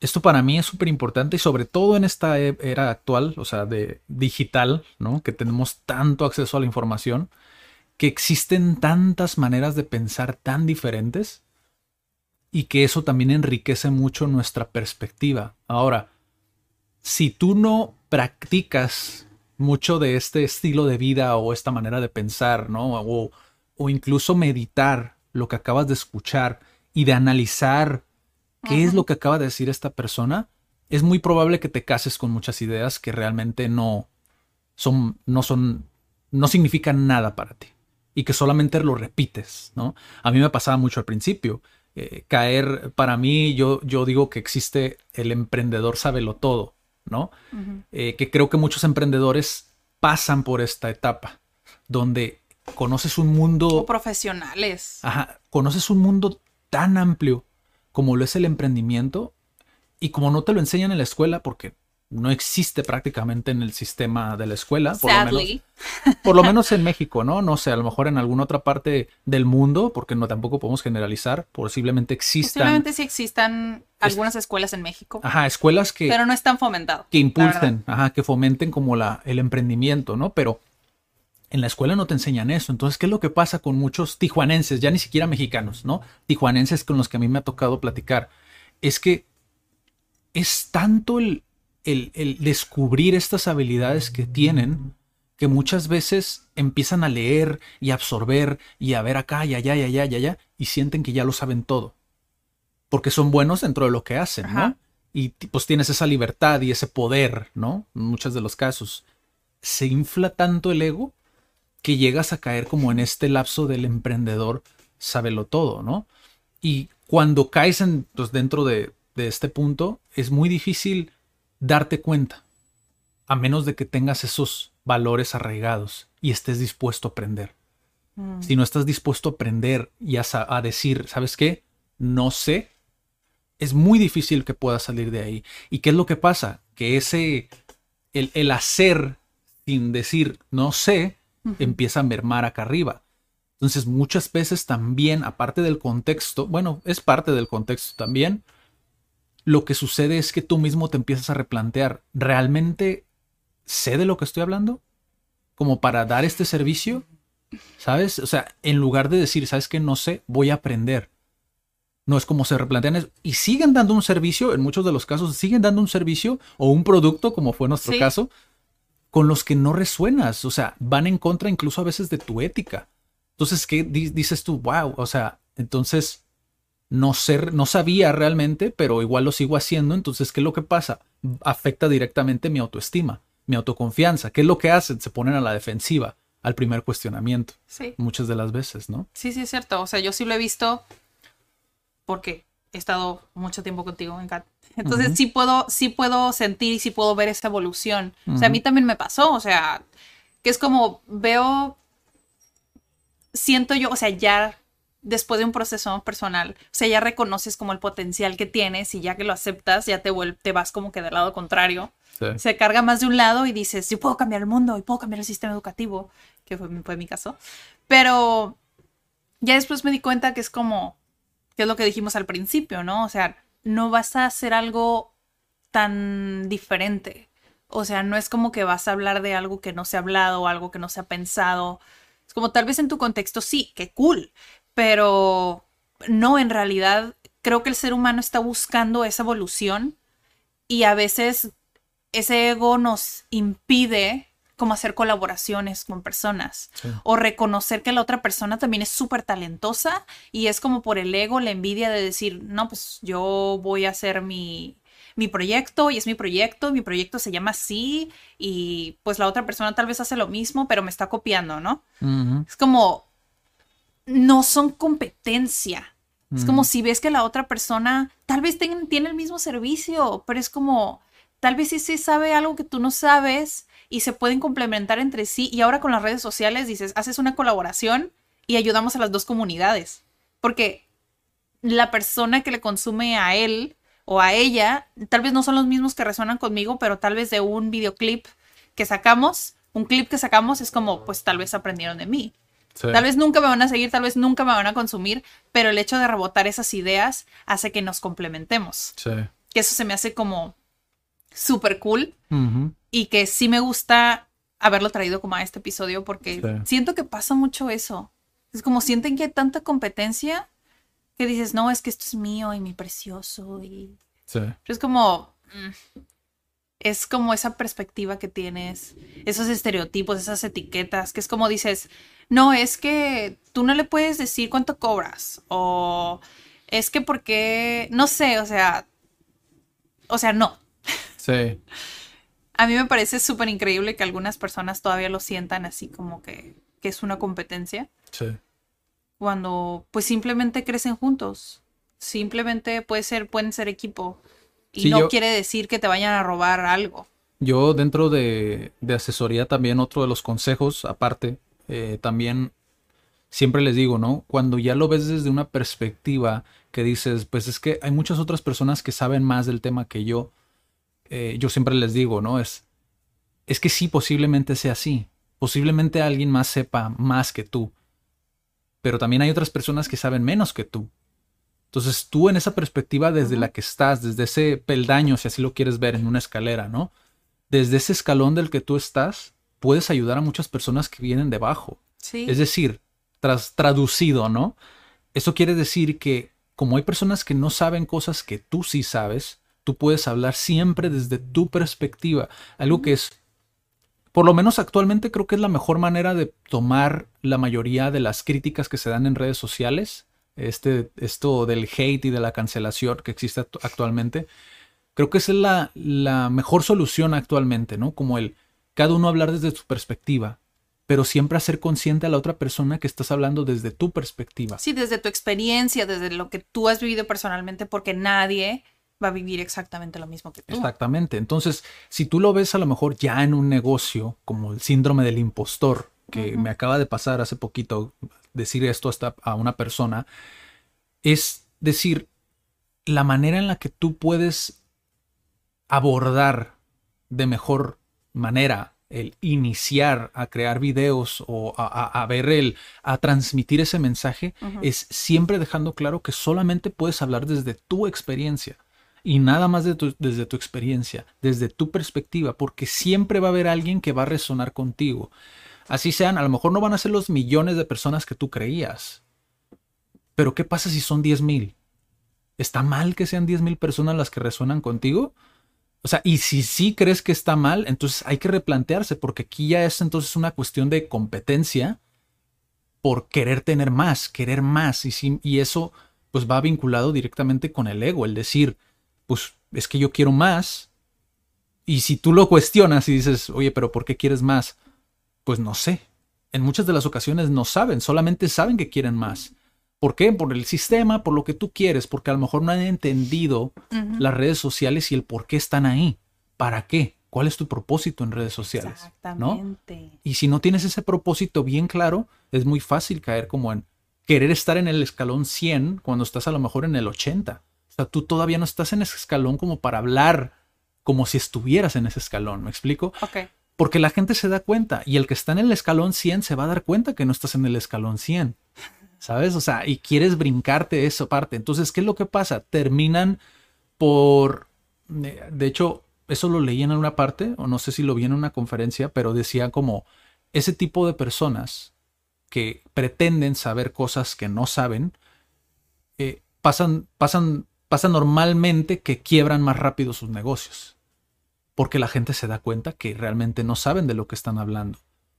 Esto para mí es súper importante y sobre todo en esta e- era actual, o sea, de digital, ¿no? Que tenemos tanto acceso a la información, que existen tantas maneras de pensar tan diferentes y que eso también enriquece mucho nuestra perspectiva. Ahora, si tú no practicas mucho de este estilo de vida o esta manera de pensar, ¿no? O, o incluso meditar lo que acabas de escuchar y de analizar qué es lo que acaba de decir esta persona, es muy probable que te cases con muchas ideas que realmente no son, no son, no significan nada para ti y que solamente lo repites, ¿no? A mí me pasaba mucho al principio. eh, caer, para mí, yo, yo digo que existe el emprendedor sábelo todo, ¿no? Eh, que creo que muchos emprendedores pasan por esta etapa, donde conoces un mundo, O profesionales. ajá, conoces un mundo tan amplio como lo es el emprendimiento y como no te lo enseñan en la escuela porque no existe prácticamente en el sistema de la escuela, por lo menos, por lo menos en México, ¿no? No sé, a lo mejor en alguna otra parte del mundo, porque no tampoco podemos generalizar, posiblemente existan, Posiblemente sí existan algunas escuelas en México, ajá, escuelas que pero no es tan fomentado. que impulsen, ajá, que fomenten como la, el emprendimiento, ¿no? Pero en la escuela no te enseñan eso. Entonces, ¿qué es lo que pasa con muchos tijuanenses, ya ni siquiera mexicanos, ¿no? Tijuanenses con los que a mí me ha tocado platicar. Es que es tanto el, el, el descubrir estas habilidades que tienen que muchas veces empiezan a leer y absorber y a ver acá y allá y allá y allá y sienten que ya lo saben todo. Porque son buenos dentro de lo que hacen, ¿no? Y pues tienes esa libertad y ese poder, ¿no? En muchos de los casos. Se infla tanto el ego que llegas a caer como en este lapso del emprendedor sábelo todo, ¿no? Y cuando caes en, pues, dentro de, de este punto, es muy difícil darte cuenta, a menos de que tengas esos valores arraigados y estés dispuesto a aprender. Mm. Si no estás dispuesto a aprender y a, a decir, ¿sabes qué? No sé, es muy difícil que puedas salir de ahí. ¿Y qué es lo que pasa? que ese, el, el hacer sin decir no sé, empieza a mermar acá arriba. Entonces muchas veces también, aparte del contexto, bueno, es parte del contexto también, lo que sucede es que tú mismo te empiezas a replantear, ¿realmente sé de lo que estoy hablando? Como para dar este servicio, ¿sabes? O sea, en lugar de decir, ¿sabes qué? No sé, voy a aprender. No es como se replantean eso. Y siguen dando un servicio, en muchos de los casos, siguen dando un servicio o un producto, como fue nuestro caso, con los que no resuenas. O sea, van en contra incluso a veces de tu ética. Entonces, ¿qué dices tú? Wow, o sea, entonces no, ser, no sabía realmente, pero igual lo sigo haciendo. Entonces, ¿qué es lo que pasa? Afecta directamente mi autoestima, mi autoconfianza. ¿Qué es lo que hacen? Se ponen a la defensiva al primer cuestionamiento. Sí. Muchas de las veces, ¿no? Sí, sí, es cierto. O sea, yo sí lo he visto porque he estado mucho tiempo contigo en CAT. Entonces sí puedo, sí puedo sentir y sí puedo ver esa evolución. O sea, a mí también me pasó. O sea, que es como veo siento yo, o sea, ya después de un proceso personal, o sea, ya reconoces como el potencial que tienes y ya que lo aceptas, ya te, te vas como que del lado contrario. Se carga más de un lado y dices, yo puedo cambiar el mundo y puedo cambiar el sistema educativo, que fue, fue mi caso. Pero ya después me di cuenta que es como, que es lo que dijimos al principio, ¿no? O sea, no vas a hacer algo tan diferente. O sea, no es como que vas a hablar de algo que no se ha hablado o algo que no se ha pensado es como tal vez en tu contexto sí, qué cool, pero no, en realidad creo que el ser humano está buscando esa evolución y a veces ese ego nos impide como hacer colaboraciones con personas o reconocer que la otra persona también es súper talentosa y es como por el ego, la envidia de decir, no, pues yo voy a hacer mi, mi proyecto y es mi proyecto, mi proyecto se llama así y pues la otra persona tal vez hace lo mismo, pero me está copiando, ¿no? Es como, no son competencia. Es como si ves que la otra persona tal vez tiene el mismo servicio, pero es como, tal vez sí sabe algo que tú no sabes y se pueden complementar entre sí. Y ahora con las redes sociales dices, haces una colaboración y ayudamos a las dos comunidades. Porque la persona que le consume a él o a ella, tal vez no son los mismos que resuenan conmigo, pero tal vez de un videoclip que sacamos, un clip que sacamos es como, pues tal vez aprendieron de mí. Tal vez nunca me van a seguir, tal vez nunca me van a consumir, pero el hecho de rebotar esas ideas hace que nos complementemos. Sí. Que eso se me hace como súper cool y que sí me gusta haberlo traído como a este episodio porque siento que pasa mucho eso. Es como sienten que hay tanta competencia que dices, no, es que esto es mío y mi precioso. Y... Sí. es como, mm, es como esa perspectiva que tienes, esos estereotipos, esas etiquetas, que es como dices, no, es que tú no le puedes decir cuánto cobras o es que porque, no sé, o sea, o sea, no. Sí. A mí me parece súper increíble que algunas personas todavía lo sientan así como que, que es una competencia. Sí cuando pues simplemente crecen juntos. Simplemente puede ser, pueden ser equipo. Y no quiere decir que te vayan a robar algo. Yo dentro de, de asesoría también otro de los consejos, aparte, eh, también siempre les digo, ¿no? Cuando ya lo ves desde una perspectiva que dices, pues es que hay muchas otras personas que saben más del tema que yo, eh, yo siempre les digo, ¿no? Es, es que sí, posiblemente sea así. Posiblemente alguien más sepa más que tú pero también hay otras personas que saben menos que tú. Entonces tú en esa perspectiva desde la que estás, desde ese peldaño, si así lo quieres ver, en una escalera, ¿no? Desde ese escalón del que tú estás, puedes ayudar a muchas personas que vienen debajo. Sí. Es decir, tras, traducido, ¿no? Eso quiere decir que como hay personas que no saben cosas que tú sí sabes, tú puedes hablar siempre desde tu perspectiva, algo que es por lo menos actualmente creo que es la mejor manera de tomar la mayoría de las críticas que se dan en redes sociales. Este, esto del hate y de la cancelación que existe actualmente. Creo que esa es la, la mejor solución actualmente, ¿no? Como el cada uno hablar desde su perspectiva, pero siempre hacer consciente a la otra persona que estás hablando desde tu perspectiva. Sí, desde tu experiencia, desde lo que tú has vivido personalmente, porque nadie va a vivir exactamente lo mismo que tú. Exactamente. Entonces, si tú lo ves a lo mejor ya en un negocio, como el síndrome del impostor, que me acaba de pasar hace poquito, decir esto hasta a una persona, es decir, la manera en la que tú puedes abordar de mejor manera el iniciar a crear videos o a, ver el, a transmitir ese mensaje es siempre dejando claro que solamente puedes hablar desde tu experiencia y nada más desde tu experiencia, desde tu perspectiva, porque siempre va a haber alguien que va a resonar contigo. Así sean, a lo mejor no van a ser los millones de personas que tú creías, pero ¿qué pasa si son 10 mil? ¿Está mal que sean 10 mil personas las que resuenan contigo? O sea, y si sí crees que está mal, entonces hay que replantearse, porque aquí ya es entonces una cuestión de competencia por querer tener más, querer más, y, y eso pues va vinculado directamente con el ego, el decir, pues es que yo quiero más, y si tú lo cuestionas y dices, oye, pero ¿por qué quieres más? Pues no sé. En muchas de las ocasiones no saben, solamente saben que quieren más. ¿Por qué? Por el sistema, por lo que tú quieres, porque a lo mejor no han entendido las redes sociales y el por qué están ahí. ¿Para qué? ¿Cuál es tu propósito en redes sociales? Exactamente. Y si no tienes ese propósito bien claro, es muy fácil caer como en querer estar en el escalón 100 cuando estás a lo mejor en el 80. O sea, tú todavía no estás en ese escalón como para hablar como si estuvieras en ese escalón, ¿me explico? Ok. Porque la gente se da cuenta y el que está en el escalón 100 se va a dar cuenta que no estás en el escalón 100. ¿sabes? O sea, y quieres brincarte esa parte. Entonces, ¿qué es lo que pasa? Terminan por... Eh, de hecho, eso lo leí en una parte, o no sé si lo vi en una conferencia, pero decía como ese tipo de personas que pretenden saber cosas que no saben, eh, pasan, pasan, pasan normalmente que quiebran más rápido sus negocios. Porque la gente se da cuenta que realmente no saben de lo que están hablando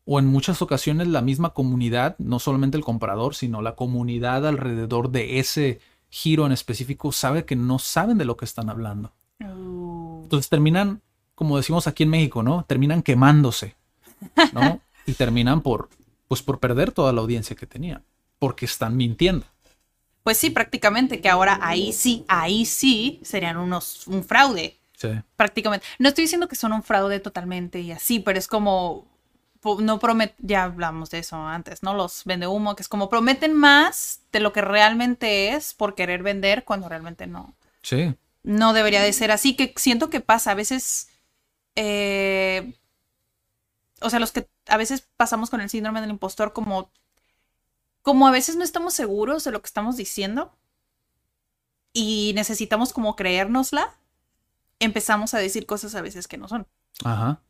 o en muchas ocasiones la misma comunidad, no solamente el comprador, sino la comunidad alrededor de ese giro en específico sabe que no saben de lo que están hablando. Oh. Entonces terminan, como decimos aquí en México, ¿no? Terminan quemándose, ¿no? y terminan por, pues por perder toda la audiencia que tenían, porque están mintiendo. Pues sí, prácticamente, que ahora ahí sí, ahí sí serían unos, un fraude. Sí. Prácticamente. No estoy diciendo que son un fraude totalmente y así, pero es como no prometen, ya hablamos de eso antes, ¿no? Los vende humo, que es como prometen más de lo que realmente es por querer vender cuando realmente no. Sí. No debería de ser así, que siento que pasa. A veces, eh, o sea, los que a veces pasamos con el síndrome del impostor como, como a veces no estamos seguros de lo que estamos diciendo y necesitamos como creérnosla, empezamos a decir cosas a veces que no son. Ajá.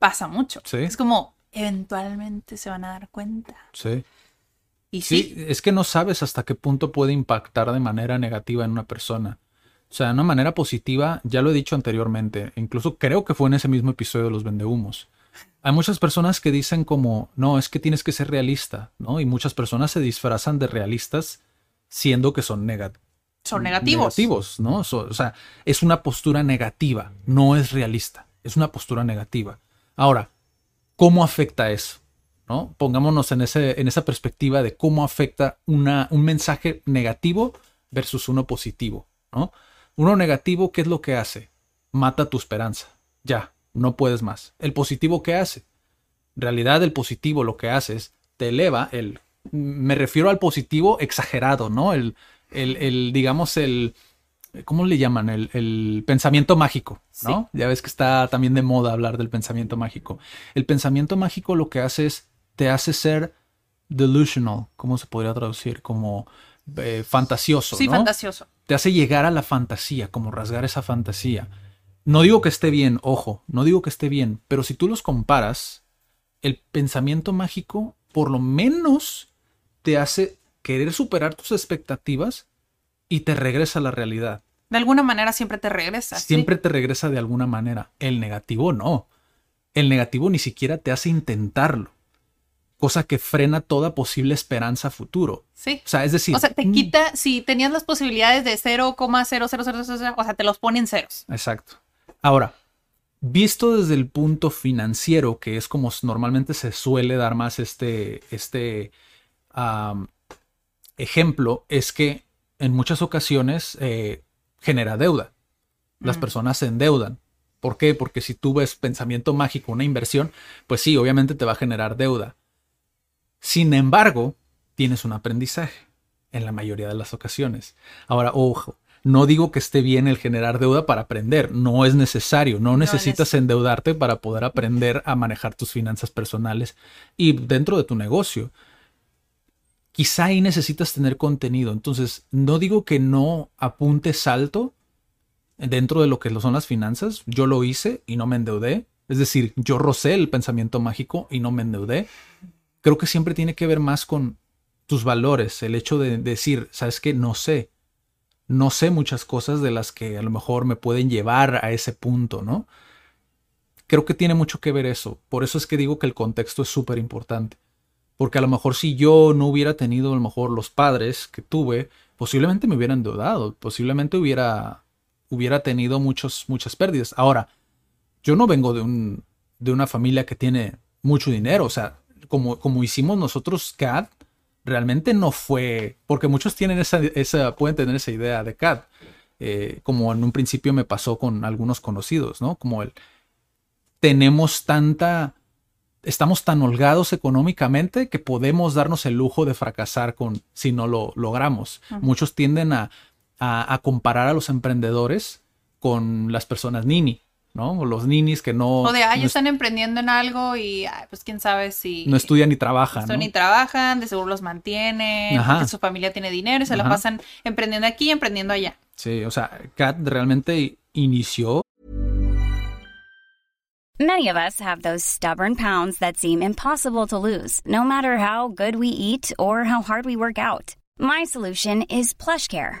Pasa mucho. Sí. Es como, eventualmente se van a dar cuenta. Sí. Y sí, es que no sabes hasta qué punto puede impactar de manera negativa en una persona. O sea, de una manera positiva, ya lo he dicho anteriormente, incluso creo que fue en ese mismo episodio de los vendehumos. Hay muchas personas que dicen como, no, es que tienes que ser realista, ¿no? Y muchas personas se disfrazan de realistas siendo que son, son negativos. Negativos, ¿no? o sea, es una postura negativa, no es realista, es una postura negativa. Ahora, ¿Cómo afecta eso? ¿No? Pongámonos en, ese, en esa perspectiva de cómo afecta una, un mensaje negativo versus uno positivo. ¿no? Uno negativo, ¿qué es lo que hace? Mata tu esperanza. Ya, no puedes más. El positivo, ¿qué hace? En realidad, el positivo lo que hace es te eleva el. Me refiero al positivo exagerado, ¿no? El, el, el digamos, el, ¿cómo le llaman? El, pensamiento mágico, ¿no? Ya ves que está también de moda hablar del pensamiento mágico. El pensamiento mágico lo que hace es, te hace ser delusional, ¿cómo se podría traducir? Como eh, fantasioso. Sí, fantasioso. Te hace llegar a la fantasía, como rasgar esa fantasía. No digo que esté bien, ojo, no digo que esté bien, pero si tú los comparas, el pensamiento mágico por lo menos te hace querer superar tus expectativas y te regresa a la realidad. De alguna manera siempre te regresa. Siempre te regresa de alguna manera. El negativo no. El negativo ni siquiera te hace intentarlo. Cosa que frena toda posible esperanza futuro. Sí. O sea, es decir. O sea, te mm. quita, si tenías las posibilidades de 0,0000, o sea, te los pone en ceros. Exacto. Ahora, visto desde el punto financiero, que es como normalmente se suele dar más este, este ejemplo, es que en muchas ocasiones eh, genera deuda. Las mm. personas se endeudan. ¿Por qué? Porque si tú ves pensamiento mágico, una inversión, pues sí, obviamente te va a generar deuda. Sin embargo, tienes un aprendizaje en la mayoría de las ocasiones. Ahora, ojo, No digo que esté bien el generar deuda para aprender, no es necesario, no necesitas endeudarte para poder aprender a manejar tus finanzas personales y dentro de tu negocio. Quizá ahí necesitas tener contenido, entonces no digo que no apuntes alto dentro de lo que son las finanzas, yo lo hice y no me endeudé, es decir, yo rocé el pensamiento mágico y no me endeudé. Creo que siempre tiene que ver más con tus valores, el hecho de decir, sabes que no sé, no sé muchas cosas de las que a lo mejor me pueden llevar a ese punto, ¿no? Creo que tiene mucho que ver eso. Por eso es que digo que el contexto es súper importante. Porque a lo mejor si yo no hubiera tenido a lo mejor los padres que tuve, posiblemente me hubieran endeudado, posiblemente hubiera, hubiera tenido muchos, muchas pérdidas. Ahora, yo no vengo de, un, de una familia que tiene mucho dinero, o sea, como, como hicimos nosotros CAD, realmente no fue, porque muchos tienen esa, esa pueden tener esa idea de CAD, eh, como en un principio me pasó con algunos conocidos, ¿no? Como el, tenemos tanta, estamos tan holgados económicamente que podemos darnos el lujo de fracasar con, si no lo logramos. Muchos tienden a, a, a, comparar a los emprendedores con las personas nini. ¿No? O los ninis que no... O de, ay, están emprendiendo en algo y, pues quién sabe si... No estudian ni trabajan. No, ni trabajan, de seguro los mantienen, porque su familia tiene dinero y se la pasan emprendiendo aquí y emprendiendo allá. Sí, o sea, Kat realmente inició... Many of us have those stubborn pounds that seem impossible to lose, no matter how good we eat or how hard we work out. My solution is PlushCare.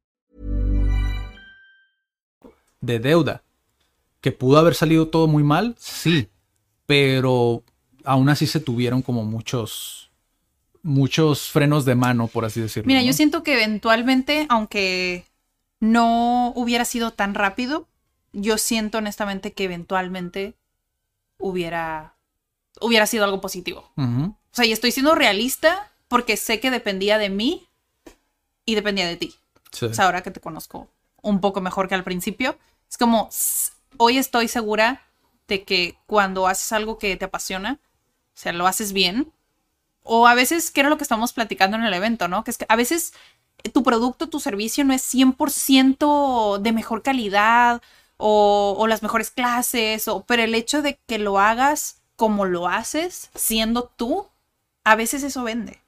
De deuda. Que pudo haber salido todo muy mal, sí, pero aún así se tuvieron como muchos muchos frenos de mano, por así decirlo. Mira, ¿no? yo siento que eventualmente, aunque no hubiera sido tan rápido, yo siento honestamente que eventualmente hubiera, hubiera sido algo positivo. O sea, y estoy siendo realista porque sé que dependía de mí y dependía de ti. Sí. O sea, ahora que te conozco un poco mejor que al principio, es como, hoy estoy segura de que cuando haces algo que te apasiona, o sea, lo haces bien, o a veces, que era lo que estamos platicando en el evento, ¿no? Que es que a veces eh, tu producto, tu servicio no es 100% de mejor calidad o, o las mejores clases, o, pero el hecho de que lo hagas como lo haces, siendo tú, a veces eso vende.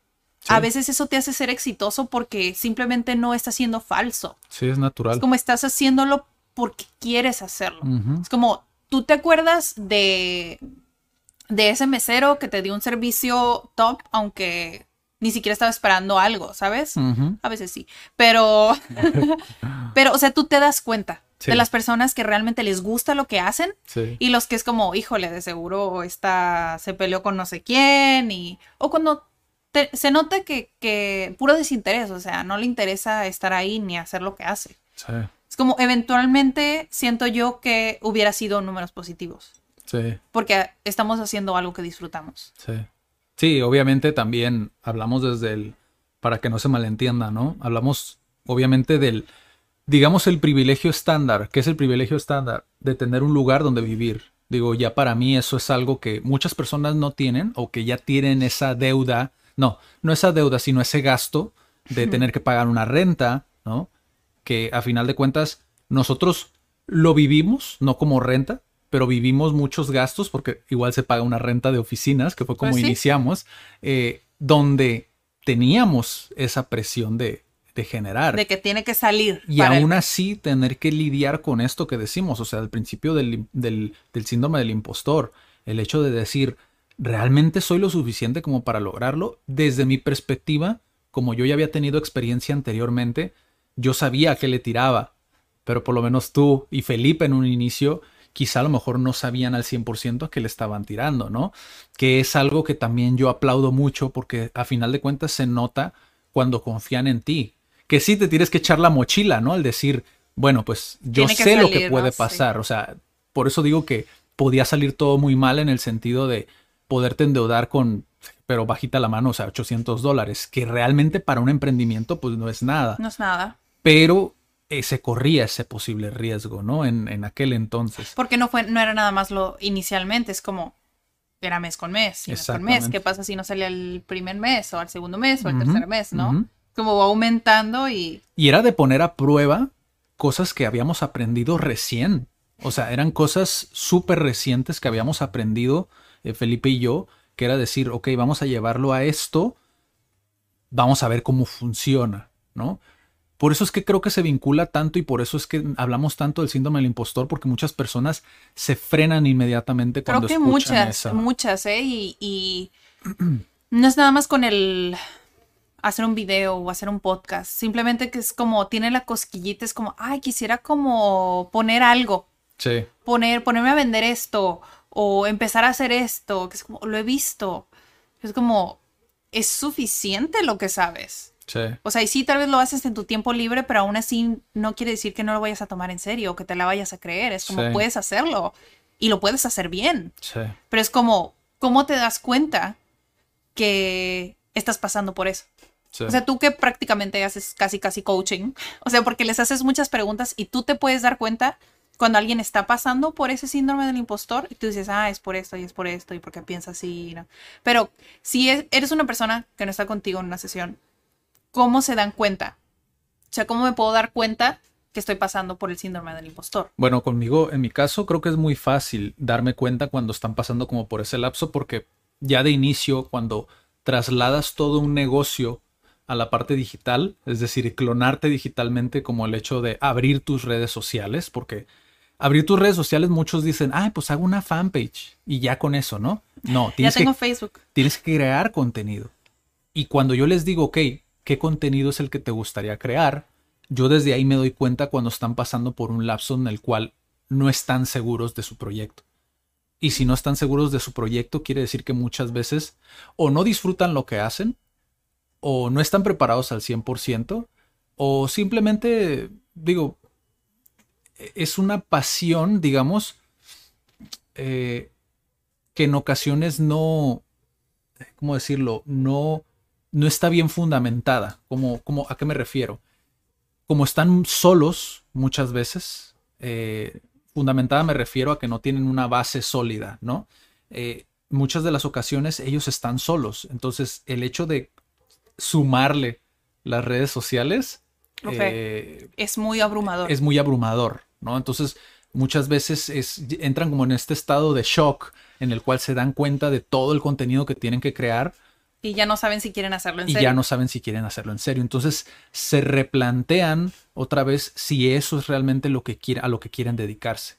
A veces eso te hace ser exitoso porque simplemente no está siendo falso. Sí, es natural. Es como estás haciéndolo porque quieres hacerlo. Es como, tú te acuerdas de, de ese mesero que te dio un servicio top, aunque ni siquiera estaba esperando algo, ¿sabes? A veces sí. Pero, pero, o sea, tú te das cuenta Sí. de las personas que realmente les gusta lo que hacen Sí. y los que es como, híjole, de seguro esta se peleó con no sé quién y... O cuando te- se nota que, que puro desinterés, o sea, no le interesa estar ahí ni hacer lo que hace. Sí. Es como, eventualmente siento yo que hubiera sido números positivos, Sí. porque estamos haciendo algo que disfrutamos. Sí. Sí, obviamente también hablamos desde el, para que no se malentienda, ¿no? Hablamos obviamente del, digamos, el privilegio estándar. ¿Qué es el privilegio estándar? De tener un lugar donde vivir. Digo, ya para mí eso es algo que muchas personas no tienen o que ya tienen esa deuda. No, no esa deuda, sino ese gasto de tener que pagar una renta, ¿no? Que a final de cuentas nosotros lo vivimos, no como renta, pero vivimos muchos gastos porque igual se paga una renta de oficinas, que fue como Pues sí. iniciamos, eh, donde teníamos esa presión de, de generar. De que tiene que salir. Y el- aún así tener que lidiar con esto que decimos, o sea, al principio del, del, del síndrome del impostor, el hecho de decir, ¿realmente soy lo suficiente como para lograrlo? Desde mi perspectiva, como yo ya había tenido experiencia anteriormente, yo sabía a qué le tiraba, pero por lo menos tú y Felipe en un inicio quizá a lo mejor no sabían al 100% a qué le estaban tirando, ¿no? Que es algo que también yo aplaudo mucho porque a final de cuentas se nota cuando confían en ti. Que sí te tienes que echar la mochila, ¿no? Al decir, bueno, pues yo sé lo que puede pasar. O sea, por eso digo que podía salir todo muy mal en el sentido de poderte endeudar con, pero bajita la mano, o sea, 800 dólares, que realmente para un emprendimiento pues no es nada. No es nada. Pero eh, se corría ese posible riesgo, ¿no? En, en, aquel entonces. Porque no, fue, no era nada más lo inicialmente, es como, era mes con mes, mes con mes. ¿Qué pasa si no salía el primer mes o al segundo mes o el tercer mes, ¿no? Como va aumentando y... Y era de poner a prueba cosas que habíamos aprendido recién. O sea, eran cosas súper recientes que habíamos aprendido eh, Felipe y yo, que era decir, ok, vamos a llevarlo a esto, vamos a ver cómo funciona, ¿no? Por eso es que creo que se vincula tanto y por eso es que hablamos tanto del síndrome del impostor, porque muchas personas se frenan inmediatamente cuando creo que muchas, muchas, ¿eh? Y, y no es nada más con el hacer un video o hacer un podcast, simplemente que es como, tiene la cosquillita, es como, ay, quisiera como poner algo. Sí. Poner, ponerme a vender esto o empezar a hacer esto, que es como, lo he visto. Es como, es suficiente lo que sabes. O sea, y sí, tal vez lo haces en tu tiempo libre, pero aún así no quiere decir que no lo vayas a tomar en serio o que te la vayas a creer. Es como puedes hacerlo y lo puedes hacer bien. Pero es como, ¿cómo te das cuenta que estás pasando por eso? O sea, tú que prácticamente haces casi, casi coaching, o sea, porque les haces muchas preguntas y tú te puedes dar cuenta cuando alguien está pasando por ese síndrome del impostor y tú dices, ah, es por esto y es por esto y porque piensa así, ¿no? Pero si eres una persona que no está contigo en una sesión ¿cómo se dan cuenta? O sea, ¿cómo me puedo dar cuenta que estoy pasando por el síndrome del impostor? Bueno, conmigo, en mi caso, creo que es muy fácil darme cuenta cuando están pasando como por ese lapso, porque ya de inicio, cuando trasladas todo un negocio a la parte digital, es decir, clonarte digitalmente como el hecho de abrir tus redes sociales, porque abrir tus redes sociales muchos dicen, ay, pues hago una fanpage y ya con eso, ¿no? No, tienes ya tengo Facebook. Tienes que crear contenido. Y cuando yo les digo, ok, qué contenido es el que te gustaría crear. Yo desde ahí me doy cuenta cuando están pasando por un lapso en el cual no están seguros de su proyecto. Y si no están seguros de su proyecto, quiere decir que muchas veces o no disfrutan lo que hacen, o no están preparados al 100%, o simplemente, digo, es una pasión, digamos, eh, que en ocasiones no, ¿cómo decirlo? No no está bien fundamentada. Como, como, ¿A qué me refiero? Como están solos muchas veces, eh, fundamentada me refiero a que no tienen una base sólida, ¿no? Eh, muchas de las ocasiones ellos están solos. Entonces, el hecho de sumarle las redes sociales eh, es muy abrumador. Es muy abrumador, ¿no? Entonces, muchas veces es, entran como en este estado de shock en el cual se dan cuenta de todo el contenido que tienen que crear y ya no saben si quieren hacerlo en serio. Y ya no saben si quieren hacerlo en serio. Entonces se replantean otra vez si eso es realmente lo que quiere, a lo que quieren dedicarse.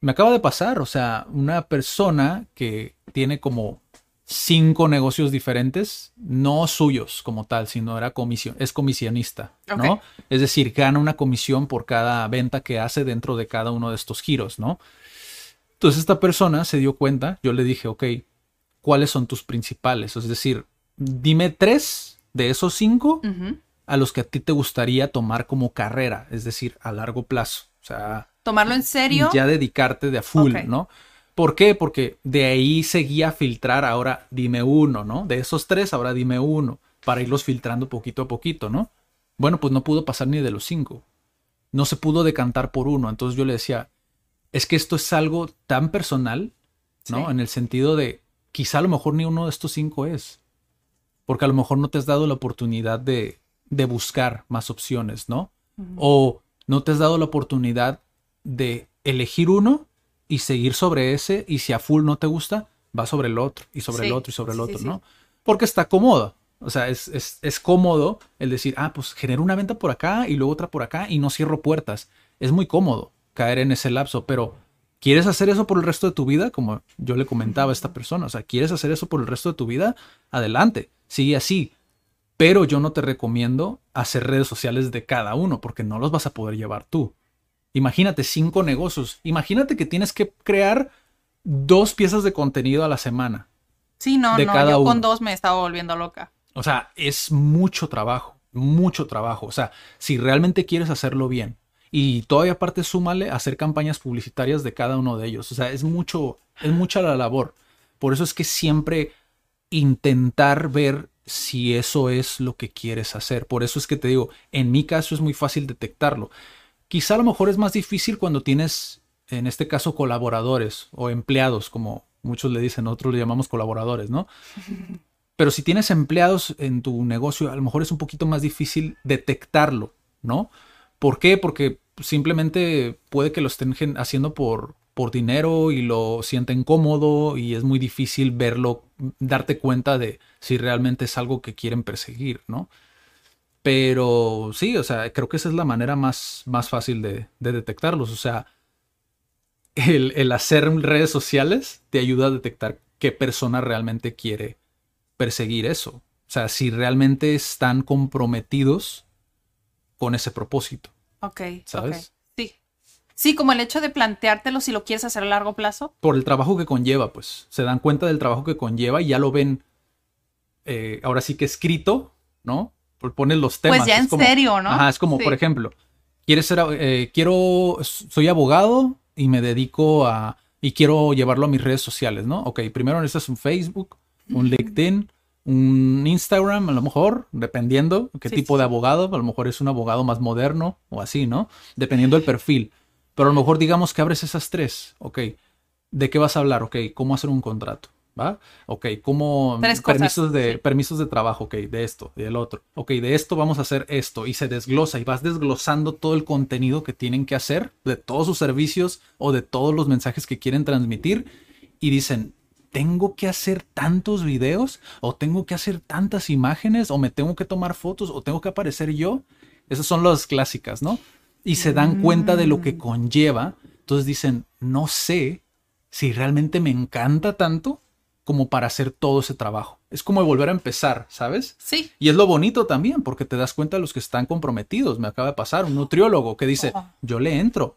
Me acaba de pasar, o sea, una persona que tiene como cinco negocios diferentes, no suyos como tal, sino era comisión, es comisionista, ¿no? Es decir, gana una comisión por cada venta que hace dentro de cada uno de estos giros, ¿no? Entonces esta persona se dio cuenta, yo le dije, ok, cuáles son tus principales. Es decir, dime tres de esos cinco a los que a ti te gustaría tomar como carrera, es decir, a largo plazo. O sea, tomarlo en serio. Ya dedicarte de a full, ¿no? ¿Por qué? Porque de ahí seguía filtrar ahora dime uno, ¿no? De esos tres, ahora dime uno, para irlos filtrando poquito a poquito, ¿no? Bueno, pues no pudo pasar ni de los cinco. No se pudo decantar por uno. Entonces yo le decía, es que esto es algo tan personal, ¿no? En el sentido de, quizá a lo mejor ni uno de estos cinco es. Porque a lo mejor no te has dado la oportunidad de, de buscar más opciones, ¿no? O no te has dado la oportunidad de elegir uno y seguir sobre ese y si a full no te gusta, va sobre el otro y sobre el otro y sobre el otro, ¿no? Porque está cómodo. O sea, es, es, es, cómodo el decir, ah, pues genero una venta por acá y luego otra por acá y no cierro puertas. Es muy cómodo caer en ese lapso, pero ¿Quieres hacer eso por el resto de tu vida? Como yo le comentaba a esta persona, o sea, ¿quieres hacer eso por el resto de tu vida? Adelante, sigue así. Pero yo no te recomiendo hacer redes sociales de cada uno porque no los vas a poder llevar tú. Imagínate cinco negocios. Imagínate que tienes que crear dos piezas de contenido a la semana. Sí, no, de no, cada yo uno. con dos me estaba volviendo loca. O sea, es mucho trabajo, mucho trabajo. O sea, si realmente quieres hacerlo bien. Y todavía aparte súmale hacer campañas publicitarias de cada uno de ellos. O sea, es mucho, es mucha la labor. Por eso es que siempre intentar ver si eso es lo que quieres hacer. Por eso es que te digo, en mi caso es muy fácil detectarlo. Quizá a lo mejor es más difícil cuando tienes, en este caso, colaboradores o empleados, como muchos le dicen, nosotros le llamamos colaboradores, ¿no? Pero si tienes empleados en tu negocio, a lo mejor es un poquito más difícil detectarlo, ¿no? ¿Por qué? Porque simplemente puede que lo estén haciendo por, por dinero y lo sienten cómodo y es muy difícil verlo, darte cuenta de si realmente es algo que quieren perseguir, ¿no? Pero sí, o sea, creo que esa es la manera más, más fácil de, de detectarlos. O sea, el, el hacer redes sociales te ayuda a detectar qué persona realmente quiere perseguir eso. O sea, si realmente están comprometidos con ese propósito. Ok. ¿Sabes? Sí. Sí, como el hecho de planteártelo si lo quieres hacer a largo plazo. Por el trabajo que conlleva, pues. Se dan cuenta del trabajo que conlleva y ya lo ven, eh, ahora sí que escrito, ¿no? Por- Pones los temas. Pues ya es en como- serio, ¿no? Ajá, es como, Sí. por ejemplo, quieres ser, eh, quiero, soy abogado y me dedico a, y quiero llevarlo a mis redes sociales, ¿no? Ok, primero necesitas un Facebook, un LinkedIn, un Instagram, a lo mejor, dependiendo qué Sí, tipo sí, de abogado, a lo mejor es un abogado más moderno o así, ¿no? Dependiendo del perfil. Pero a lo mejor digamos que abres esas tres, ok. ¿De qué vas a hablar? Ok, ¿cómo hacer un contrato? ¿Va? Ok, ¿cómo Tres cosas, permisos de sí. permisos de trabajo? Ok, de esto, y del otro. Ok, de esto vamos a hacer esto. Y se desglosa y vas desglosando todo el contenido que tienen que hacer de todos sus servicios o de todos los mensajes que quieren transmitir. Y dicen, ¿tengo que hacer tantos videos? ¿O tengo que hacer tantas imágenes? ¿O me tengo que tomar fotos? ¿O tengo que aparecer yo? Esas son las clásicas, ¿no? Y se dan cuenta de lo que conlleva. Entonces dicen, no sé si realmente me encanta tanto como para hacer todo ese trabajo. Es como volver a empezar, ¿sabes? Sí. Y es lo bonito también, porque te das cuenta de los que están comprometidos. Me acaba de pasar un nutriólogo que dice, Ajá. yo le entro,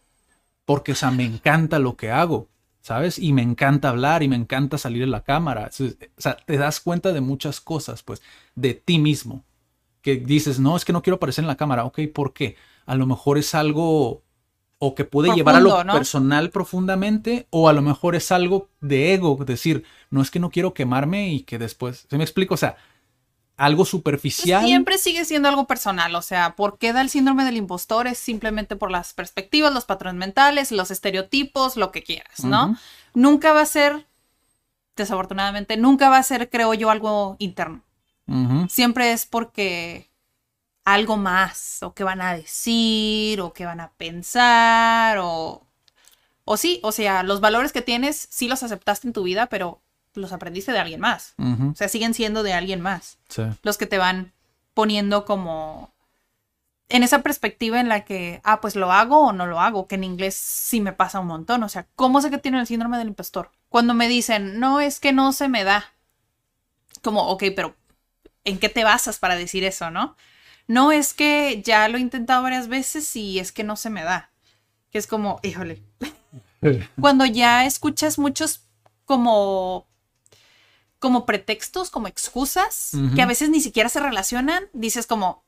porque, o sea, me encanta lo que hago, ¿sabes? Y me encanta hablar y me encanta salir en la cámara. O sea, te das cuenta de muchas cosas, pues, de ti mismo. Que dices, no, es que no quiero aparecer en la cámara. Ok, ¿por qué? A lo mejor es algo o que puede llevar a lo personal profundamente, o a lo mejor es algo de ego, decir, no es que no quiero quemarme y que después, ¿se me explico? O sea, algo Pues superficial. Siempre sigue siendo algo personal, o sea, ¿por qué da el síndrome del impostor? Es simplemente por las perspectivas, los patrones mentales, los estereotipos, lo que quieras, ¿no? Nunca va a ser, desafortunadamente, nunca va a ser, creo yo, algo interno. Siempre es porque algo más, o que van a decir, o que van a pensar, o, o sí, o sea, los valores que tienes, sí los aceptaste en tu vida, pero los aprendiste de alguien más. O sea, siguen siendo de alguien más Sí. los que te van poniendo como en esa perspectiva en la que, ah, pues lo hago o no lo hago, que en inglés sí me pasa un montón. O sea, ¿cómo sé que tienen el síndrome del impostor? Cuando me dicen, no, es que no se me da. Como, ok, pero ¿en qué te basas para decir eso, no? No, es que ya lo he intentado varias veces y es que no se me da. Que es como, híjole. Cuando ya escuchas muchos como como pretextos, como excusas, que a veces ni siquiera se relacionan, dices como,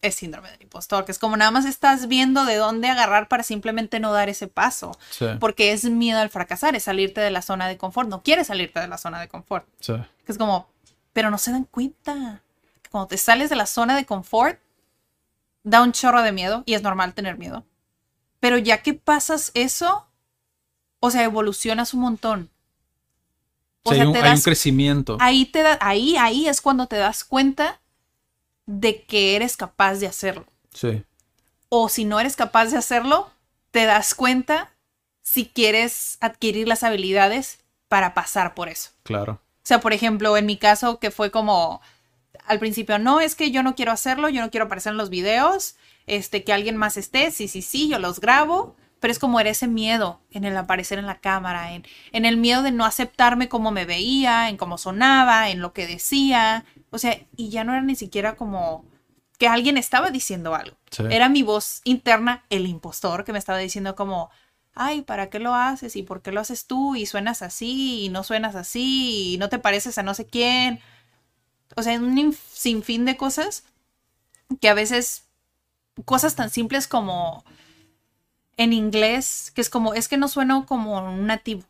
es síndrome del impostor, que es como nada más estás viendo de dónde agarrar para simplemente no dar ese paso, Sí. porque es miedo al fracasar, es salirte de la zona de confort, no quieres salirte de la zona de confort, Sí. que es como, pero no se dan cuenta, que cuando te sales de la zona de confort, da un chorro de miedo, y es normal tener miedo, pero ya que pasas eso, o sea, evolucionas un montón. O Sí, sea, hay, un, te hay un das crecimiento. ahí te da, ahí, ahí es cuando te das cuenta de que eres capaz de hacerlo. Sí. O si no eres capaz de hacerlo, te das cuenta si quieres adquirir las habilidades para pasar por eso. Claro. O sea, por ejemplo, en mi caso, que fue como al principio, no, es que yo no quiero hacerlo, yo no quiero aparecer en los videos, este, que alguien más esté, sí, sí, sí, yo los grabo, pero es como era ese miedo en el aparecer en la cámara, en, en el miedo de no aceptarme como me veía, en cómo sonaba, en lo que decía, o sea, y ya no era ni siquiera como que alguien estaba diciendo algo. Sí. Era mi voz interna, el impostor, que me estaba diciendo como, ay, ¿para qué lo haces? ¿Y por qué lo haces tú? Y suenas así, y no suenas así, y no te pareces a no sé quién. O sea, un inf- sinfín de cosas que a veces, cosas tan simples como en inglés, que es como, es que no sueno como un nativo.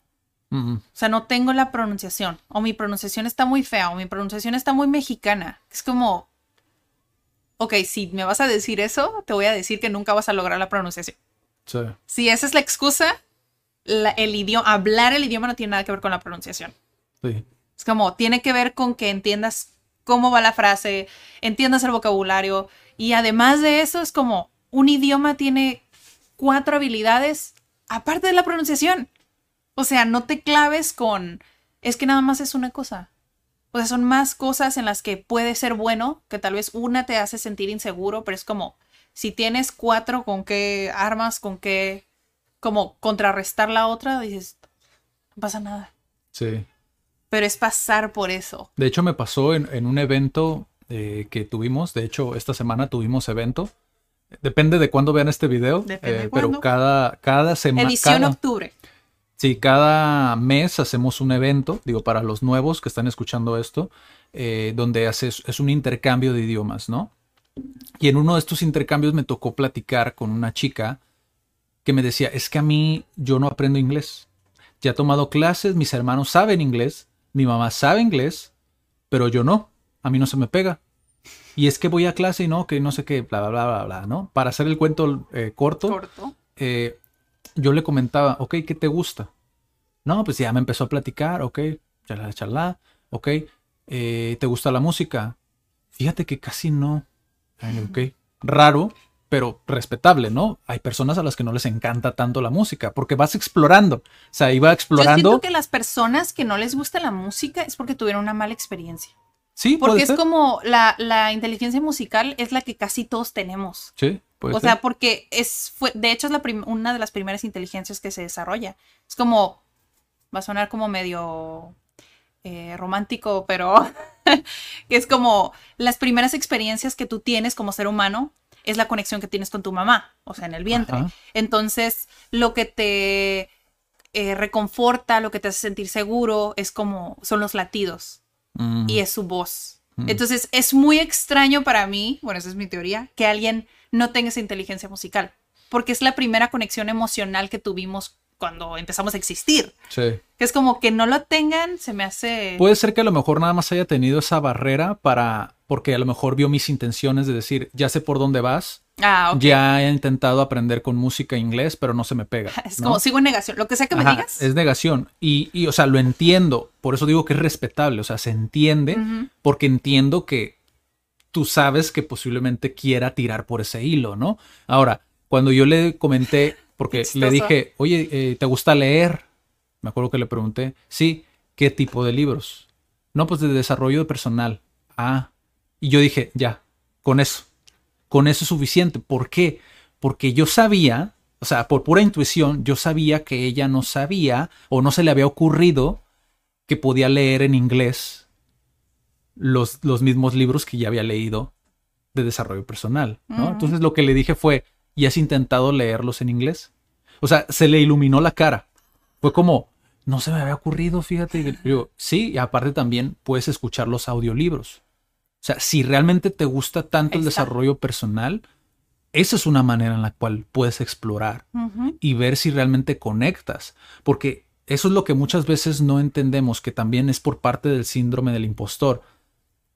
O sea, no tengo la pronunciación. O mi pronunciación está muy fea. O mi pronunciación está muy mexicana. Es como. Ok, si me vas a decir eso, te voy a decir que nunca vas a lograr la pronunciación. sí. Si esa es la excusa, la- el idioma, hablar el idioma no tiene nada que ver con la pronunciación. Sí. Es como, tiene que ver con que entiendas cómo va la frase, entiendas el vocabulario. Y además de eso, es como, un idioma tiene cuatro habilidades aparte de la pronunciación. O sea, no te claves con, es que nada más es una cosa. O sea, son más cosas en las que puede ser bueno, que tal vez una te hace sentir inseguro, pero es como, si tienes cuatro, ¿con qué armas? ¿Con qué, como contrarrestar la otra? Dices, no pasa nada. Sí. Pero es pasar por eso. De hecho, me pasó en, en un evento eh, que tuvimos. De hecho, esta semana tuvimos evento. Depende de cuándo vean este video. Eh, pero cada, cada semana. Edición octubre. Sí, cada mes hacemos un evento, digo, para los nuevos que están escuchando esto, eh, donde haces, es un intercambio de idiomas, ¿no? Y en uno de estos intercambios me tocó platicar con una chica que me decía, es que a mí yo no aprendo inglés. Ya he tomado clases, mis hermanos saben inglés, mi mamá sabe inglés, pero yo no, a mí no se me pega. Y es que voy a clase y no, que no sé qué, bla, bla, bla, bla, bla, ¿no? Para hacer el cuento eh, corto, Corto. eh, yo le comentaba, ok, ¿qué te gusta? No, pues ya me empezó a platicar, ok, charla, charla, ok, eh, ¿te gusta la música? Fíjate que casi no. Ok, raro, pero respetable, ¿no? Hay personas a las que no les encanta tanto la música, porque vas explorando, o sea, iba Yo explorando. siento que las personas que no les gusta la música es porque tuvieron una mala experiencia. Sí, Porque puede es ser. como la, la inteligencia musical es la que casi todos tenemos. Sí, puede o ser. sea, porque es fue, de hecho es la una de las primeras inteligencias que se desarrolla. Es como va a sonar como medio eh, romántico, pero es como las primeras experiencias que tú tienes como ser humano es la conexión que tienes con tu mamá, o sea, en el vientre. Ajá. Entonces, lo que te eh, reconforta, lo que te hace sentir seguro, es como son los latidos Mm, y es su voz. Entonces es muy extraño para mí, bueno, esa es mi teoría, que alguien no tenga esa inteligencia musical, porque es la primera conexión emocional que tuvimos cuando empezamos a existir. sí. Que es como que no lo tengan, se me hace... Puede ser que a lo mejor nada más haya tenido esa barrera para, porque a lo mejor vio mis intenciones de decir, ya sé por dónde vas, ah, ya he intentado aprender con música inglés, pero no se me pega. Es ¿no? como sigo en negación. Lo que sea que me Ajá, digas. Es negación. Y, y, o sea, lo entiendo. Por eso digo que es respetable. O sea, se entiende porque entiendo que tú sabes que posiblemente quiera tirar por ese hilo, ¿no? Ahora, cuando yo le comenté, porque le dije, oye, eh, ¿te gusta leer? Me acuerdo que le pregunté, sí, ¿qué tipo de libros? No, pues de desarrollo personal. Ah, y yo dije, ya, con eso, con eso es suficiente. ¿Por qué? Porque yo sabía, o sea, por pura intuición, yo sabía que ella no sabía o no se le había ocurrido que podía leer en inglés los, los mismos libros que ya había leído de desarrollo personal, ¿no? Ujú. Entonces lo que le dije fue, ¿y has intentado leerlos en inglés? O sea, se le iluminó la cara. Fue como, no se me había ocurrido, fíjate. Y le digo, sí, y aparte también puedes escuchar los audiolibros. O sea, si realmente te gusta tanto el desarrollo personal, esa es una manera en la cual puedes explorar y ver si realmente conectas. Porque eso es lo que muchas veces no entendemos, que también es por parte del síndrome del impostor.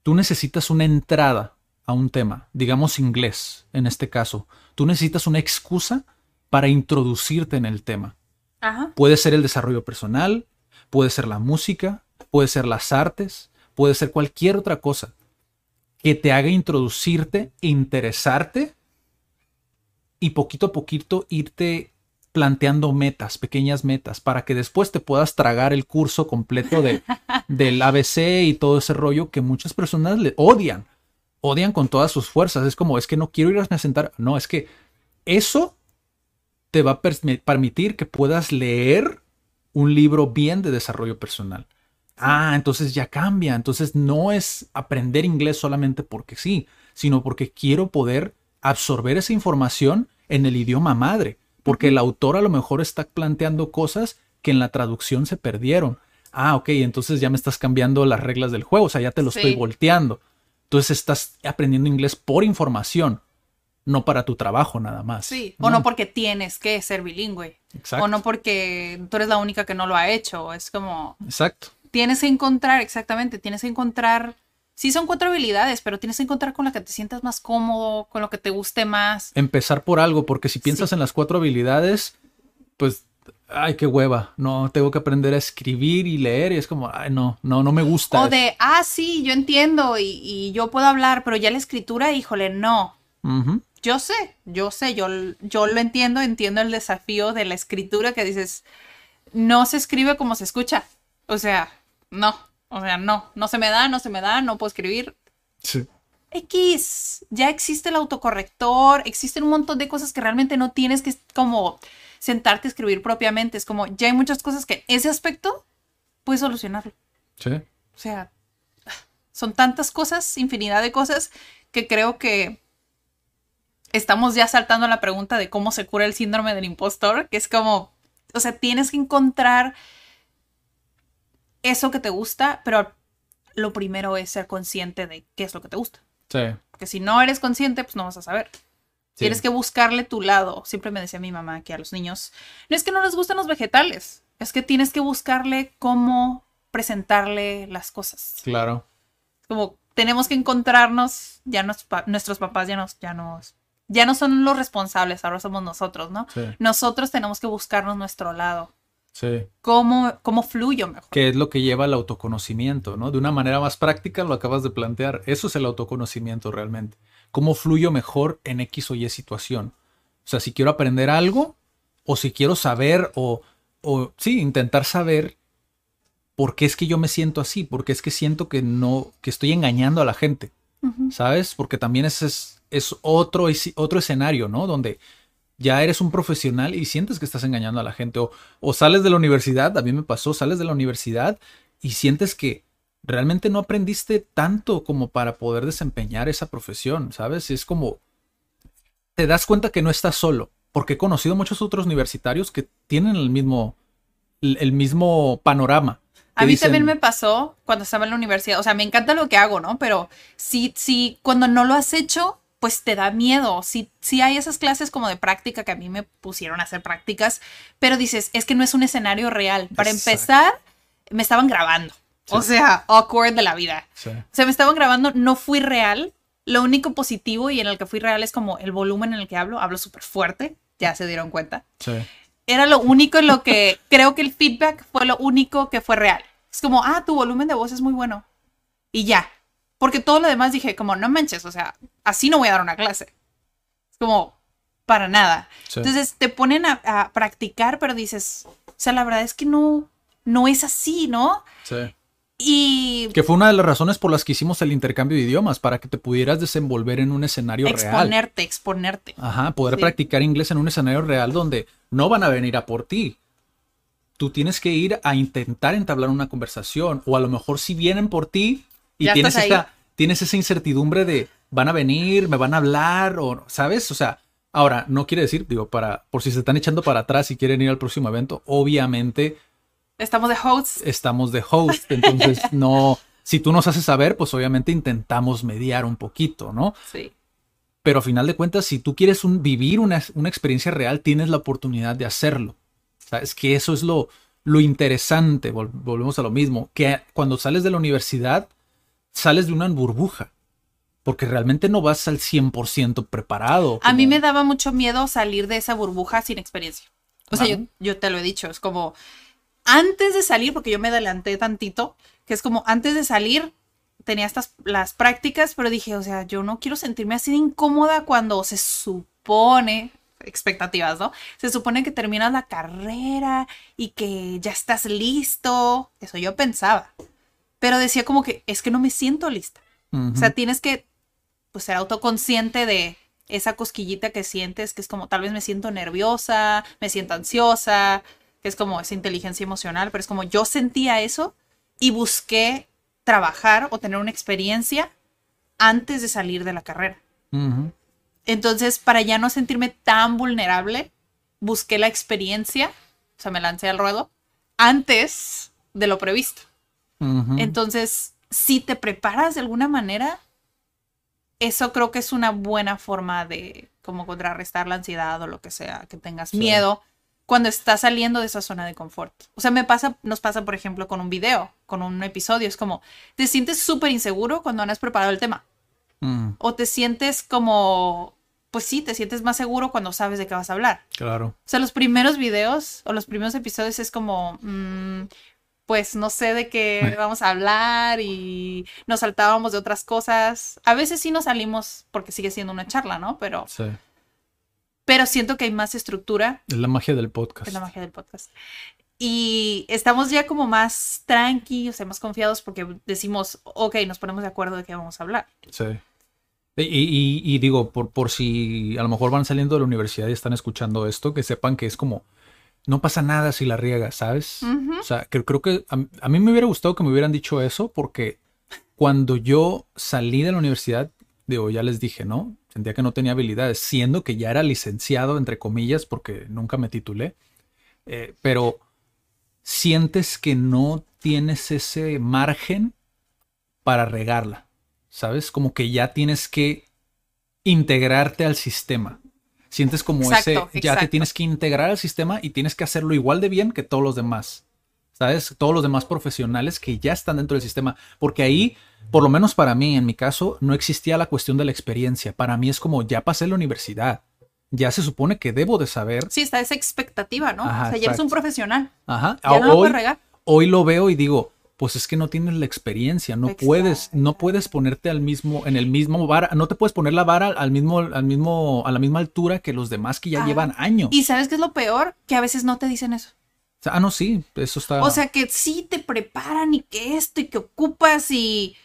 Tú necesitas una entrada a un tema, digamos inglés en este caso. Tú necesitas una excusa para introducirte en el tema. Ajá. Puede ser el desarrollo personal, puede ser la música, puede ser las artes, puede ser cualquier otra cosa que te haga introducirte, interesarte y poquito a poquito irte planteando metas, pequeñas metas, para que después te puedas tragar el curso completo de, del ABC y todo ese rollo que muchas personas le odian, odian con todas sus fuerzas. Es como, es que no quiero ir a sentar. No, es que eso te va a permitir que puedas leer un libro bien de desarrollo personal. Ah, entonces ya cambia. Entonces no es aprender inglés solamente porque sí, sino porque quiero poder absorber esa información en el idioma madre. Porque el autor a lo mejor está planteando cosas que en la traducción se perdieron. Ah, ok, entonces ya me estás cambiando las reglas del juego, o sea, ya te lo estoy volteando. Entonces estás aprendiendo inglés por información, no para tu trabajo nada más. Sí, o no porque tienes que ser bilingüe. Exacto. O no porque tú eres la única que no lo ha hecho. Es como. Exacto. Tienes que encontrar, exactamente, tienes que encontrar. Sí, son cuatro habilidades, pero tienes que encontrar con la que te sientas más cómodo, con lo que te guste más. Empezar por algo, porque si piensas en las cuatro habilidades, pues ay, qué hueva, no, tengo que aprender a escribir y leer y es como, ay, no, no, no me gusta. O de, ah, sí, yo entiendo y, yo puedo hablar, pero ya la escritura, híjole, no. Yo sé, yo sé, yo, yo lo entiendo, entiendo el desafío de la escritura que dices, no se escribe como se escucha. O sea, no, o sea, no, no se me da, no se me da, no puedo escribir. Sí. X, ya existe el autocorrector, existen un montón de cosas que realmente no tienes que como sentarte a escribir propiamente. Es como, ya hay muchas cosas que ese aspecto puedes solucionarlo. Sí. O sea, son tantas cosas, infinidad de cosas, que creo que estamos ya saltando a la pregunta de cómo se cura el síndrome del impostor, que es como, o sea, tienes que encontrar eso que te gusta, pero lo primero es ser consciente de qué es lo que te gusta. Sí. Porque si no eres consciente, pues no vas a saber. Tienes que buscarle tu lado. Siempre me decía mi mamá que a los niños no es que no les gusten los vegetales, es que tienes que buscarle cómo presentarle las cosas. Claro. Como tenemos que encontrarnos, ya nuestros papás ya nos, ya nos, ya no son los responsables, ahora somos nosotros, ¿no? Nosotros tenemos que buscarnos nuestro lado. Sí. ¿Cómo, ¿Cómo fluyo mejor? Que es lo que lleva al autoconocimiento, ¿no? De una manera más práctica lo acabas de plantear. Eso es el autoconocimiento realmente cómo fluyo mejor en X o Y situación. O sea, si quiero aprender algo, o si quiero saber, o, o sí, intentar saber por qué es que yo me siento así, porque es que siento que no, que estoy engañando a la gente, ¿sabes? Porque también ese es, es otro, otro escenario, ¿no? Donde ya eres un profesional y sientes que estás engañando a la gente, o, o sales de la universidad, a mí me pasó, sales de la universidad y sientes que realmente no aprendiste tanto como para poder desempeñar esa profesión, ¿sabes? Es como, te das cuenta que no estás solo, porque he conocido muchos otros universitarios que tienen el mismo, el, mismo panorama. A mí también me pasó cuando estaba en la universidad, o sea, me encanta lo que hago, ¿no? Pero sí, sí, cuando no lo has hecho, pues te da miedo. Sí, sí hay esas clases como de práctica que a mí me pusieron a hacer prácticas, pero dices, es que no es un escenario real. Para empezar, me estaban grabando. O sea, awkward de la vida. O sea, me estaban grabando, no fui real. Lo único positivo y en el que fui real es como el volumen en el que hablo. Hablo súper fuerte, ya se dieron cuenta. Sí. Era lo único en lo que creo que el feedback fue lo único que fue real. Es como, ah, tu volumen de voz es muy bueno. Y ya. Porque todo lo demás dije, como, no manches, o sea, así no voy a dar una clase. Es como, para nada. Entonces te ponen a, a, practicar, pero dices, o sea, la verdad es que no, no es así, ¿no? Sí. Y... Que fue una de las razones por las que hicimos el intercambio de idiomas, para que te pudieras desenvolver en un escenario real. Exponerte, exponerte. Ajá, poder practicar inglés en un escenario real donde no van a venir a por ti. Tú tienes que ir a intentar entablar una conversación, o a lo mejor si vienen por ti y tienes tienes esa incertidumbre de van a venir, me van a hablar, o sabes, o sea, ahora no quiere decir, digo, para, por si se están echando para atrás y quieren ir al próximo evento, obviamente Estamos de host. Estamos de host, entonces no, si tú nos haces saber, pues obviamente intentamos mediar un poquito, ¿no? Sí. Pero a final de cuentas, si tú quieres vivir una, experiencia real, tienes la oportunidad de hacerlo. Es que eso es lo, lo interesante, volvemos a lo mismo, que cuando sales de la universidad, sales de una burbuja, porque realmente no vas al 100% preparado. A mí me daba mucho miedo salir de esa burbuja sin experiencia. O sea, yo, yo, te lo he dicho, es como, antes de salir, porque yo me adelanté tantito, que es como antes de salir, tenía estas las prácticas, pero dije, o sea, yo no quiero sentirme así de incómoda cuando se supone, expectativas, ¿no? Se supone que terminas la carrera y que ya estás listo. Eso yo pensaba. Pero decía como que es que no me siento lista. O sea, tienes que pues, ser autoconsciente de esa cosquillita que sientes, que es como tal vez me siento nerviosa, me siento ansiosa, que es como esa inteligencia emocional, pero es como yo sentía eso y busqué trabajar o tener una experiencia antes de salir de la carrera. Entonces, para ya no sentirme tan vulnerable, busqué la experiencia, o sea, me lancé al ruedo antes de lo previsto. Entonces, si te preparas de alguna manera, eso creo que es una buena forma de como contrarrestar la ansiedad o lo que sea, que tengas Sí. miedo cuando estás saliendo de esa zona de confort. O sea, me pasa, nos pasa, por ejemplo, con un video, con un episodio, es como, te sientes súper inseguro cuando no has preparado el tema. Mm, O te sientes como, pues sí, te sientes más seguro cuando sabes de qué vas a hablar. claro. O sea, los primeros videos o los primeros episodios es como, mm, pues no sé de qué vamos a hablar y nos saltábamos de otras cosas. A veces sí nos salimos porque sigue siendo una charla, ¿no? Pero, Sí. pero siento que hay más estructura Es la magia del podcast. es la magia del podcast. Y estamos ya como más tranqui, o sea, más confiados porque decimos, ok, nos ponemos de acuerdo de qué vamos a hablar. Sí. Y, y- y digo, por, por si a lo mejor van saliendo de la universidad y están escuchando esto, que sepan que es como, no pasa nada si la riegas, ¿sabes? O sea, que, creo que a, a mí me hubiera gustado que me hubieran dicho eso porque cuando yo salí de la universidad, digo, ya les dije, ¿no? Sentía que no tenía habilidades, siendo que ya era licenciado, entre comillas, porque nunca me titulé. Eh, pero sientes que no tienes ese margen para regarla, ¿sabes? Como que ya tienes que integrarte al sistema. Sientes como Exacto, ese, ya te tienes que integrar al sistema y tienes que hacerlo igual de bien que todos los demás. ¿Sabes? Todos los demás profesionales que ya están dentro del sistema. Porque ahí, por lo menos para mí, en mi caso, no existía la cuestión de la experiencia. Para mí es como, ya pasé la universidad. Ya se supone que debo de saber. Sí, está esa expectativa, ¿no? Ajá, o sea, ya eres un profesional. Ajá. Ya no hoy, regar. hoy lo veo y digo, pues es que no tienes la experiencia, no Exacto. puedes, no puedes ponerte al mismo, en el mismo vara, no te puedes poner la vara al mismo, al mismo, a la misma altura que los demás que ya Ah. llevan años. Y sabes qué es lo peor? Que a veces no te dicen eso. O sea, ah, no, sí, eso está. O sea, que sí te preparan y que esto y que ocupas y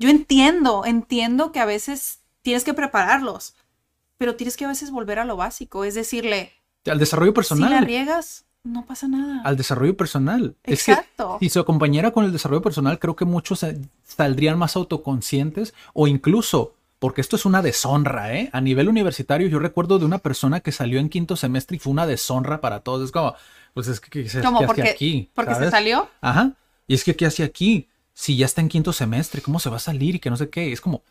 yo entiendo, entiendo que a veces tienes que prepararlos, pero tienes que a veces volver a lo básico, es decirle, al desarrollo si la personal. riegas, no pasa nada. al desarrollo personal. Exacto. Es que si se acompañara con el desarrollo personal, creo que muchos sa- saldrían más autoconscientes o incluso, porque esto es una deshonra, ¿eh? A nivel universitario, yo recuerdo de una persona que salió en quinto semestre y fue una deshonra para todos. Es como, pues es que, ¿qué, qué- ¿Cómo? qué Porque, hace aquí? porque se salió. Ajá. Y es que, ¿qué hace aquí? Si ya está en quinto semestre, ¿cómo se va a salir? Y que no sé qué. Es como,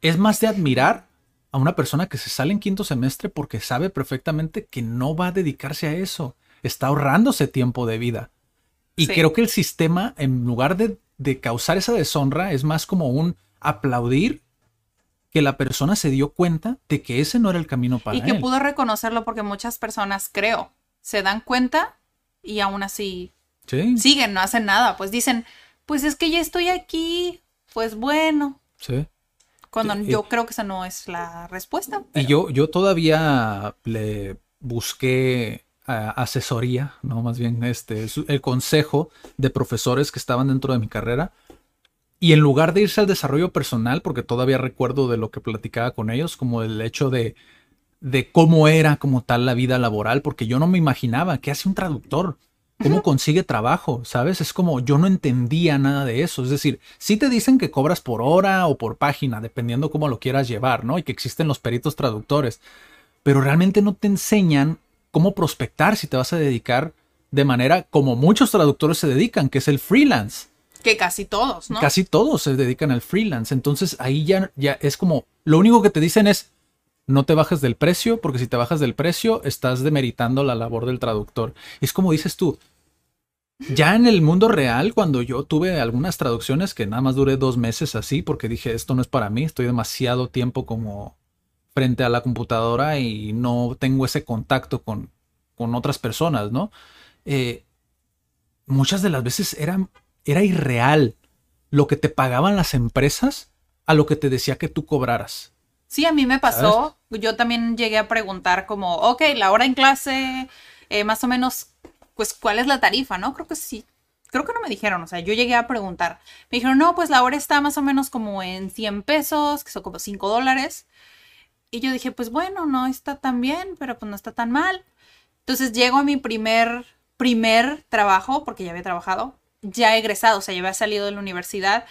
es más de admirar a una persona que se sale en quinto semestre porque sabe perfectamente que no va a dedicarse a eso. Está ahorrándose tiempo de vida. Y Sí. creo que el sistema, en lugar de, de causar esa deshonra, es más como un aplaudir que la persona se dio cuenta de que ese no era el camino para y que él. pudo reconocerlo porque muchas personas, creo, se dan cuenta y aún así Sí, siguen, no hacen nada, pues dicen, pues es que ya estoy aquí, pues bueno, sí. cuando Sí, yo creo que esa no es la respuesta. Y yo, yo todavía le busqué asesoría, no más bien este, el consejo de profesores que estaban dentro de mi carrera. Y en lugar de irse al desarrollo personal, porque todavía recuerdo de lo que platicaba con ellos, como el hecho de, de cómo era como tal la vida laboral, porque yo no me imaginaba qué hace un traductor, cómo consigue trabajo, ¿sabes? Es como yo no entendía nada de eso. Es decir, sí te dicen que cobras por hora o por página, dependiendo cómo lo quieras llevar, ¿no? Y que existen los peritos traductores, pero realmente no te enseñan cómo prospectar si te vas a dedicar de manera como muchos traductores se dedican, que es el freelance. que casi todos, ¿no? Casi todos se dedican al freelance. Entonces ahí ya, ya es como, lo único que te dicen es, no te bajes del precio, porque si te bajas del precio, estás demeritando la labor del traductor. Es como dices tú, ya en el mundo real, cuando yo tuve algunas traducciones que nada más duré dos meses así, porque dije, esto no es para mí, estoy demasiado tiempo como frente a la computadora y no tengo ese contacto con, con otras personas, ¿no? Eh, muchas de las veces era, era irreal lo que te pagaban las empresas a lo que te decía que tú cobraras. Sí, a mí me pasó. Yo también llegué a preguntar como, ok, la hora en clase, eh, más o menos, pues, ¿cuál es la tarifa, no? Creo que sí. Creo que no me dijeron, o sea, yo llegué a preguntar. Me dijeron, no, pues la hora está más o menos como en 100 pesos, que son como 5 dólares. Y yo dije, pues bueno, no está tan bien, pero pues no está tan mal. Entonces llego a mi primer, primer trabajo, porque ya había trabajado, ya egresado, o sea, ya había salido de la universidad.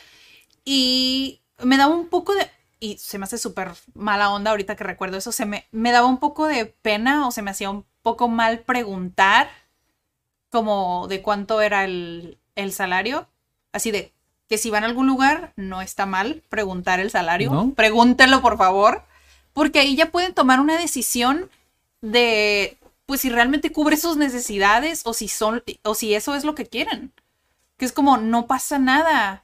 Y me daba un poco de, y se me hace súper mala onda ahorita que recuerdo eso, se me, me daba un poco de pena o se me hacía un poco mal preguntar como de cuánto era el, el salario. Así de que si van a algún lugar, no está mal preguntar el salario. ¿No? Pregúntenlo, por favor. Porque ahí ya pueden tomar una decisión de pues si realmente cubre sus necesidades o si son o si eso es lo que quieren. Que es como no pasa nada.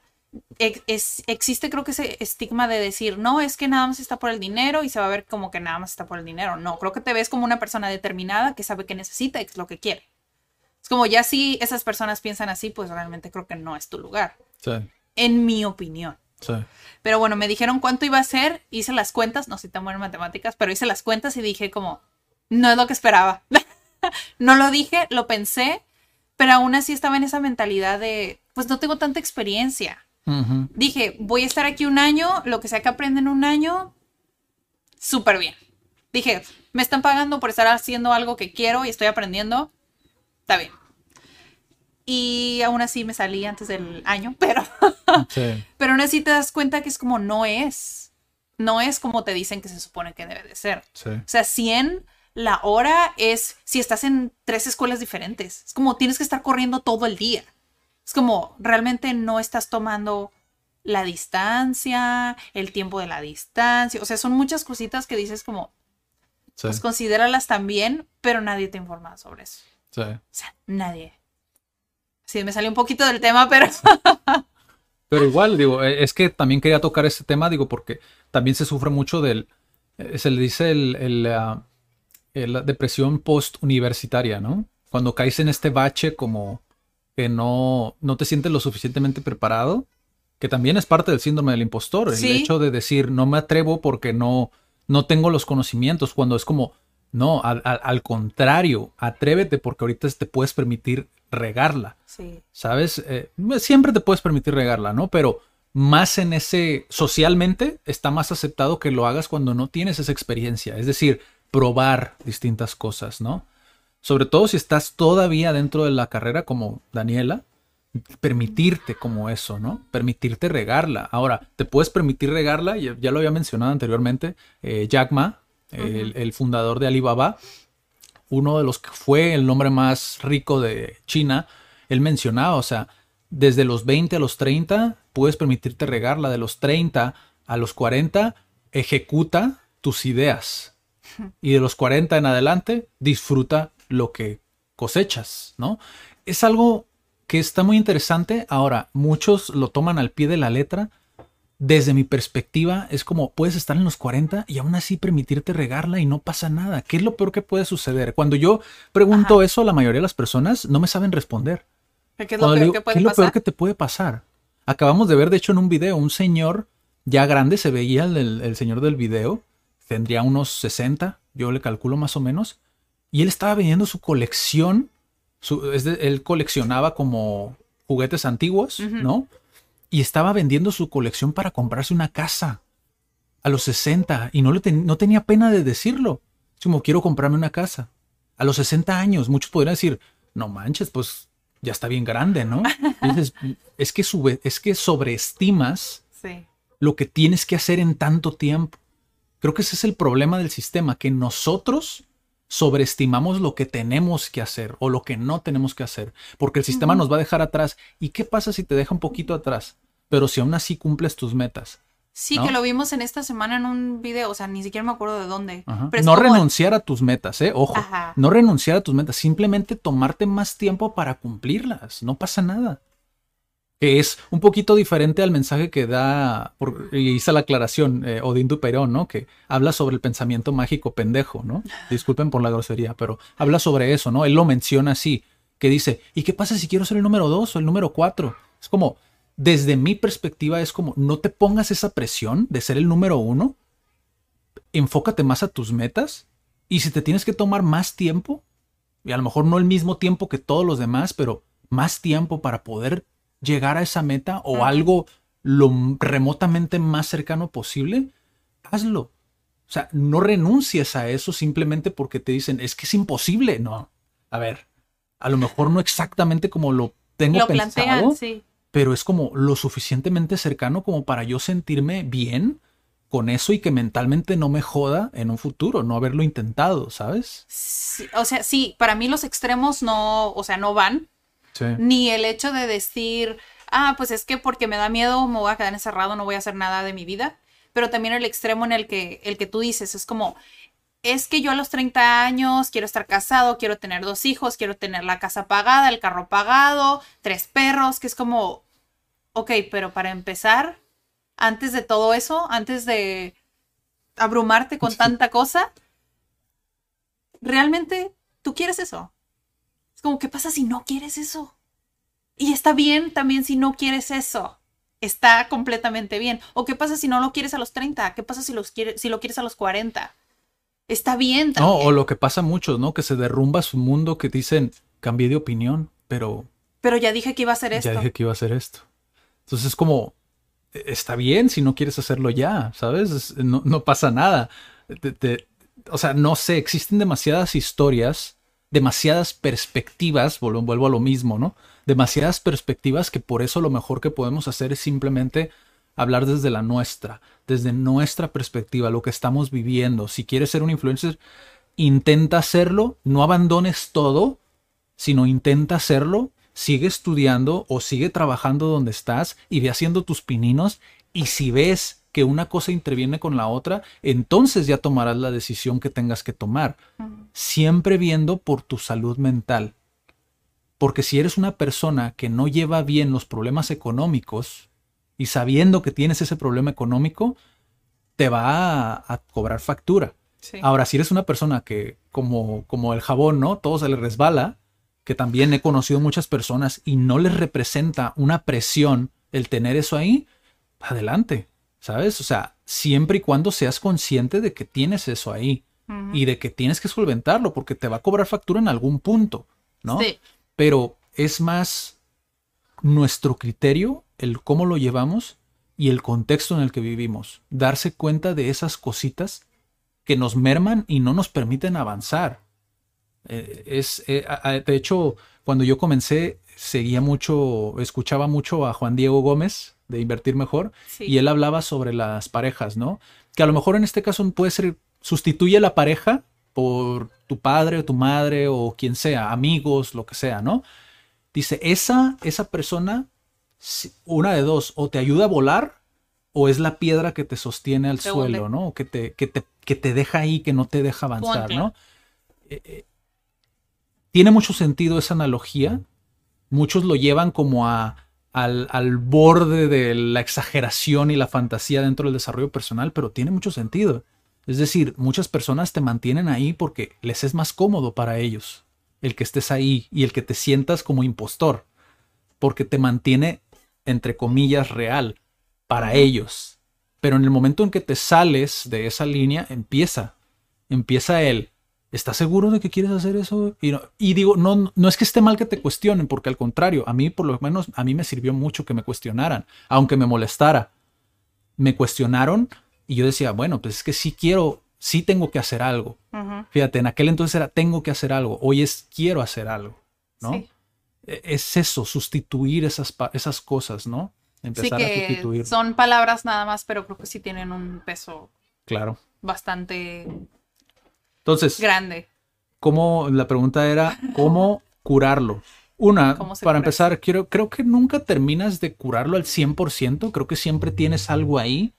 Es- existe creo que ese estigma de decir, no, es que nada más está por el dinero y se va a ver como que nada más está por el dinero. No, creo que te ves como una persona determinada que sabe que necesita y que es lo que quiere. Es como ya si esas personas piensan así, pues realmente creo que no es tu lugar, Sí, en mi opinión. Sí. Pero bueno, me dijeron cuánto iba a ser, hice las cuentas, no soy tan buena en matemáticas, pero hice las cuentas y dije como, no es lo que esperaba. no lo dije, lo pensé, pero aún así estaba en esa mentalidad de, pues no tengo tanta experiencia. Dije, voy a estar aquí un año, lo que sea que aprenda en un año, súper bien. Dije, me están pagando por estar haciendo algo que quiero y estoy aprendiendo, está bien. Y aún así me salí antes del año, pero... Sí. Pero aún así te das cuenta que es como no es. No es como te dicen que se supone que debe de ser. Sí. O sea, 100 la hora es si estás en tres escuelas diferentes. Es como tienes que estar corriendo todo el día. Es como realmente no estás tomando la distancia, el tiempo de la distancia. O sea, son muchas cositas que dices como, Sí. pues considéralas también, pero nadie te informa sobre eso. sí. O sea, nadie. Sí, me salió un poquito del tema, pero... Pero igual, digo, eh, es que también quería tocar ese tema, digo, porque también se sufre mucho del, eh, se le dice el, el, ah, el- la depresión post-universitaria, ¿no? Cuando caes en este bache como que no, no te sientes lo suficientemente preparado, que también es parte del síndrome del impostor, el hecho de decir, no me atrevo porque no, no tengo los conocimientos, cuando es como, no, al, al- al contrario, atrévete porque ahorita te puedes permitir regarla. Sí. ¿sabes? Eh, siempre te puedes permitir regarla, ¿no? Pero más en ese, socialmente, está más aceptado que lo hagas cuando no tienes esa experiencia, es decir, probar distintas cosas, ¿no? Sobre todo si estás todavía dentro de la carrera como Daniela, permitirte como eso, ¿no? Permitirte regarla. Ahora, te puedes permitir regarla, ya, ya lo había mencionado anteriormente, eh, Jack Ma, el, el fundador de Alibaba, uno de los que fue el nombre más rico de China, él mencionaba, o sea, desde los 20 a los 30 puedes permitirte regarla, de los 30 a los 40 ejecuta tus ideas y de los 40 en adelante disfruta lo que cosechas, ¿no? Es algo que está muy interesante. Ahora, muchos lo toman al pie de la letra. Desde mi perspectiva, es como puedes estar en los 40 y aún así permitirte regarla y no pasa nada. ¿Qué es lo peor que puede suceder? Cuando yo pregunto eso, la mayoría de las personas no me saben responder. ¿Qué es lo peor digo, que ¿Qué puede es lo pasar? peor que te puede pasar? Acabamos de ver, de hecho, en un video, un señor ya grande, se veía el, el- el señor del video, tendría unos 60, yo le calculo más o menos, y él estaba vendiendo su colección, su- es de- él coleccionaba como juguetes antiguos, ¿no? Y estaba vendiendo su colección para comprarse una casa a los 60 y no, le ten- no tenía pena de decirlo. Como quiero comprarme una casa. A los 60 años, muchos podrían decir, no manches, pues ya está bien grande, ¿no? Es que, sube, es que sobreestimas Sí. lo que tienes que hacer en tanto tiempo. Creo que ese es el problema del sistema, que nosotros sobreestimamos lo que tenemos que hacer o lo que no tenemos que hacer, porque el sistema nos va a dejar atrás. ¿Y qué pasa si te deja un poquito atrás? Pero si aún así cumples tus metas. Sí, ¿No? que lo vimos en esta semana en un video, o sea, ni siquiera me acuerdo de dónde. Pero No como- renunciar a tus metas, ¿eh? Ojo. Ajá. No renunciar a tus metas, simplemente tomarte más tiempo para cumplirlas. No pasa nada. Que es un poquito diferente al mensaje que da, por, y hice la aclaración, eh, Odín Duperón, ¿no? Que habla sobre el pensamiento mágico pendejo, ¿no? Disculpen por la grosería, pero habla sobre eso, ¿no? Él lo menciona así, que dice, ¿y qué pasa si quiero ser el número dos o el número cuatro? Es como, desde mi perspectiva, es como, no te pongas esa presión de ser el número uno, enfócate más a tus metas y si te tienes que tomar más tiempo, y a lo mejor no el mismo tiempo que todos los demás, pero más tiempo para poder llegar a esa meta o algo lo remotamente más cercano posible, hazlo. O sea, no renuncies a eso simplemente porque te dicen, es que es imposible. No, a ver, a lo mejor no exactamente como lo tengo Lo pensado, plantean, sí. pero es como lo suficientemente cercano como para yo sentirme bien con eso y que mentalmente no me joda en un futuro, no haberlo intentado, ¿sabes? Sí, O sea, sí, para mí los extremos no, o sea, no van. Sí. Ni el hecho de decir, ah, pues es que porque me da miedo me voy a quedar encerrado, no voy a hacer nada de mi vida. Pero también el extremo en el que, el que tú dices, es como, es que yo a los 30 años quiero estar casado, quiero tener dos hijos, quiero tener la casa pagada, el carro pagado, tres perros, que es como, ok, pero para empezar, antes de todo eso, antes de abrumarte con tanta cosa, realmente tú quieres eso. Es como, ¿qué pasa si no quieres eso? Y está bien también si no quieres eso. Está completamente bien. ¿O qué pasa si no lo quieres a los 30? ¿Qué pasa si, los quiere- si lo quieres a los 40? Está bien No, también. o lo que pasa mucho, ¿no? Que se derrumba su mundo, que dicen, cambié de opinión, pero Pero ya dije que iba a hacer esto. ya dije que iba a hacer esto. Entonces es como, e- está bien si no quieres hacerlo ya, ¿sabes? Es- no, no pasa nada. Te- te- o sea, no sé, existen demasiadas historias, demasiadas perspectivas, vuelvo, a lo mismo, ¿no? Demasiadas perspectivas que por eso lo mejor que podemos hacer es simplemente hablar desde la nuestra, desde nuestra perspectiva, lo que estamos viviendo. Si quieres ser un influencer, intenta hacerlo, no abandones todo, sino intenta hacerlo, sigue estudiando o sigue trabajando donde estás y ve haciendo tus pininos y si ves que una cosa interviene con la otra, entonces ya tomarás la decisión que tengas que tomar, siempre viendo por tu salud mental. Porque si eres una persona que no lleva bien los problemas económicos y sabiendo que tienes ese problema económico, te va a, a cobrar factura. Sí. Ahora, si eres una persona que, como, como el jabón, ¿no? Todo se le resbala, que también he conocido muchas personas y no les representa una presión el tener eso ahí, adelante, ¿sabes? O sea, siempre y cuando seas consciente de que tienes eso ahí y de que tienes que solventarlo porque te va a cobrar factura en algún punto, ¿no? Sí. Pero es más nuestro criterio, el cómo lo llevamos y el contexto en el que vivimos. Darse cuenta de esas cositas que nos merman y no nos permiten avanzar. Eh, es, eh, de hecho, cuando yo comencé, seguía mucho, escuchaba mucho a Juan Diego Gómez de Invertir Mejor Sí. y él hablaba sobre las parejas, ¿no? Que a lo mejor en este caso puede ser, sustituye la pareja por tu padre o tu madre o quien sea, amigos, lo que sea, ¿no? Dice, esa, esa persona, una de dos, o te ayuda a volar o es la piedra que te sostiene al Te suelo, hunde. ¿no? O que te, que, te, que te deja ahí, que no te deja avanzar. ¿no? Eh, eh, tiene mucho sentido esa analogía. Muchos lo llevan como a, al, al borde de la exageración y la fantasía dentro del desarrollo personal, pero tiene mucho sentido. Es decir, muchas personas te mantienen ahí porque les es más cómodo para ellos el que estés ahí y el que te sientas como impostor, porque te mantiene, entre comillas, real para ellos. Pero en el momento en que te sales de esa línea, empieza, empieza el, ¿estás seguro de que quieres hacer eso? Y, no- y digo, no, no es que esté mal que te cuestionen, porque al contrario, a mí por lo menos, a mí me sirvió mucho que me cuestionaran, aunque me molestara. Me cuestionaron y yo decía, bueno, pues es que sí quiero, sí tengo que hacer algo. Fíjate, en aquel entonces era tengo que hacer algo, hoy es quiero hacer algo, ¿no? Sí. E- Es eso, sustituir esas, esas cosas, ¿no? Sí, Empezar a que sustituir. son palabras nada más, pero creo que sí tienen un peso Claro. bastante Entonces, grande. ¿cómo, la pregunta era, ¿cómo curarlo? Una, ¿Cómo se para cura empezar, quiero, creo que nunca terminas de curarlo al 100%, creo que siempre tienes algo ahí.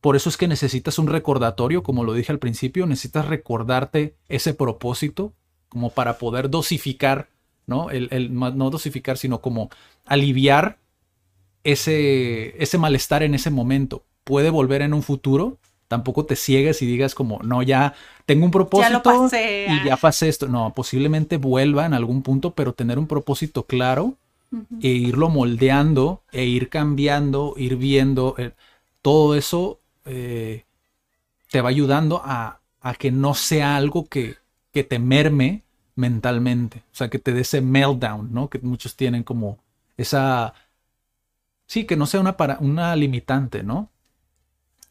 Por eso es que necesitas un recordatorio, como lo dije al principio, necesitas recordarte ese propósito, como para poder dosificar, ¿no? El, no dosificar, sino como aliviar ese, ese malestar en ese momento. Puede volver en un futuro, tampoco te ciegues y digas como, no, ya tengo un propósito pasé, y ah. ya pasé esto. No, posiblemente vuelva en algún punto, pero tener un propósito claro e irlo moldeando e ir cambiando, ir viendo, eh, todo eso eh, te va ayudando a, a que no sea algo que, que te merme mentalmente, o sea, que te dé ese meltdown, ¿no? Que muchos tienen como esa... Sí, que no sea una, para, una limitante, ¿no?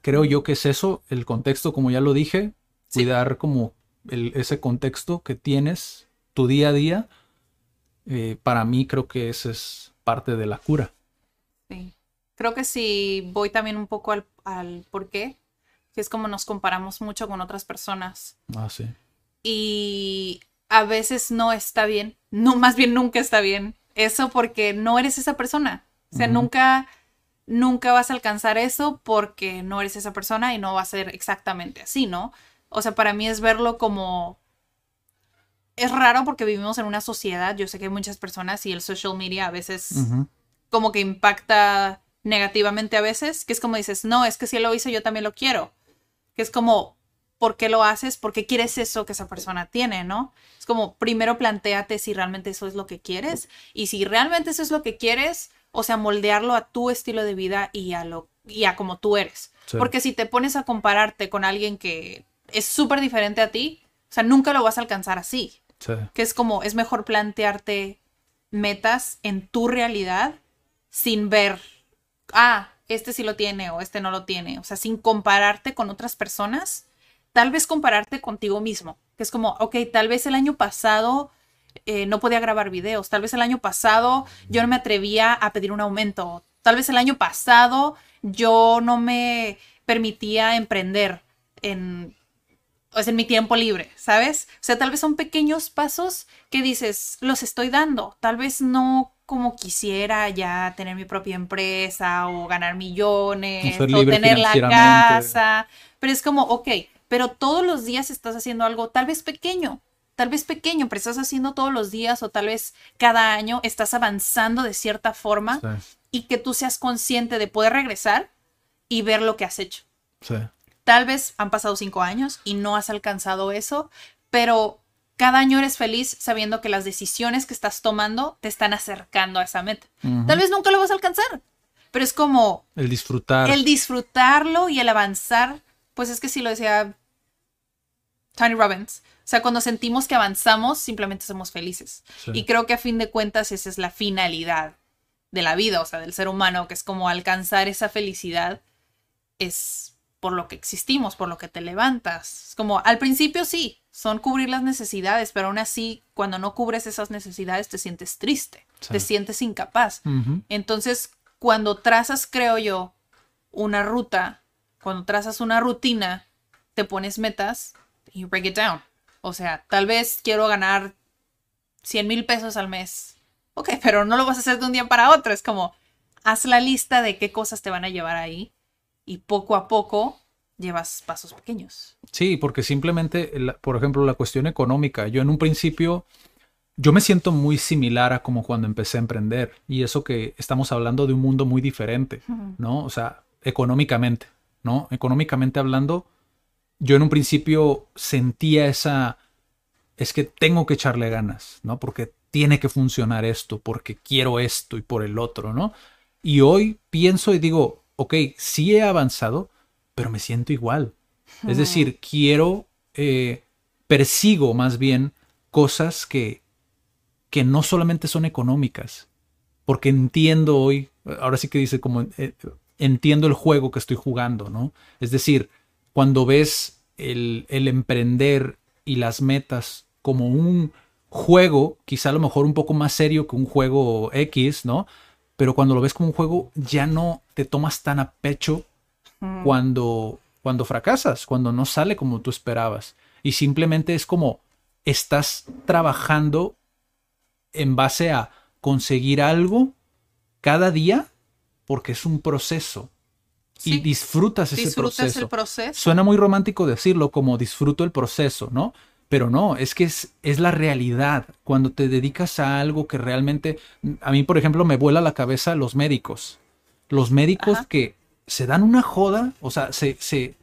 Creo yo que es eso, el contexto, como ya lo dije, Sí. cuidar como el- ese contexto que tienes tu día a día. eh, para mí creo que esa es parte de la cura. Sí. Creo que sí voy también un poco al, al por qué, que es como nos comparamos mucho con otras personas. Ah, sí. Y a veces no está bien, no, más bien nunca está bien. Eso porque no eres esa persona. O sea, nunca, nunca vas a alcanzar eso porque no eres esa persona y no va a ser exactamente así, ¿no? O sea, para mí es verlo como... Es raro porque vivimos en una sociedad, yo sé que hay muchas personas y el social media a veces como que impacta negativamente a veces, que es como dices, no, es que si él lo hizo, yo también lo quiero. Que es como, ¿por qué lo haces? ¿Por qué quieres eso que esa persona tiene, no? Es como, primero planteate si realmente eso es lo que quieres y si realmente eso es lo que quieres, o sea, moldearlo a tu estilo de vida y a lo y a como tú eres. Sí. Porque si te pones a compararte con alguien que es súper diferente a ti, o sea, nunca lo vas a alcanzar así Sí. que es como es mejor plantearte metas en tu realidad sin ver, ah, este sí lo tiene o este no lo tiene, o sea, sin compararte con otras personas, tal vez compararte contigo mismo, que es como, ok, tal vez el año pasado eh, no podía grabar videos, tal vez el año pasado yo no me atrevía a pedir un aumento, tal vez el año pasado yo no me permitía emprender en sea, en mi tiempo libre, ¿sabes? O sea, tal vez son pequeños pasos que dices, los estoy dando. Tal vez no como quisiera ya tener mi propia empresa o ganar millones O tener la casa. Pero es como, ok, pero todos los días estás haciendo algo tal vez pequeño. Tal vez pequeño, pero estás haciendo todos los días o tal vez cada año estás avanzando de cierta forma Sí. y que tú seas consciente de poder regresar y ver lo que has hecho. Sí. Tal vez han pasado cinco años y no has alcanzado eso, pero cada año eres feliz sabiendo que las decisiones que estás tomando te están acercando a esa meta. Tal vez nunca lo vas a alcanzar, pero es como El disfrutar. el disfrutarlo y el avanzar. Pues es que si lo decía Tony Robbins, sea, cuando sentimos que avanzamos, simplemente somos felices. Sí. Y creo que a fin de cuentas esa es la finalidad de la vida, o sea, del ser humano, que es como alcanzar esa felicidad es por lo que existimos, por lo que te levantas. Es como al principio sí, son cubrir las necesidades, pero aún así, cuando no cubres esas necesidades, te sientes triste, Sí. te sientes incapaz. Ujú. Entonces, cuando trazas, creo yo, una ruta, cuando trazas una rutina, te pones metas y break it down. O sea, tal vez quiero ganar 100 mil pesos al mes. Ok, pero no lo vas a hacer de un día para otro. Es como, haz la lista de qué cosas te van a llevar ahí y poco a poco llevas pasos pequeños. Sí, porque simplemente, por ejemplo, la cuestión económica. Yo en un principio, yo me siento muy similar a como cuando empecé a emprender. Y eso que estamos hablando de un mundo muy diferente, ¿no? O sea, económicamente, ¿no? Económicamente hablando, yo en un principio sentía esa, es que tengo que echarle ganas, ¿no? Porque tiene que funcionar esto, porque quiero esto y por el otro, ¿no? Y hoy pienso y digo, ok, sí he avanzado, pero me siento igual. Es decir, quiero, eh, persigo más bien cosas que, que no solamente son económicas, porque entiendo hoy, ahora sí que dice como, eh, entiendo el juego que estoy jugando, ¿no? Es decir, cuando ves el, el emprender y las metas como un juego, quizá a lo mejor un poco más serio que un juego X, ¿no? Pero cuando lo ves como un juego, ya no te tomas tan a pecho cuando, cuando fracasas, cuando no sale como tú esperabas. Y simplemente es como estás trabajando en base a conseguir algo cada día porque es un proceso. Y disfrutas ese Disfrutas proceso. el proceso. Suena muy romántico decirlo como disfruto el proceso, ¿no? Pero no, es que es, es la realidad. Cuando te dedicas a algo que realmente, a mí por ejemplo me vuela la cabeza los médicos. Los médicos Ajá. que se dan una joda, o sea, se, se,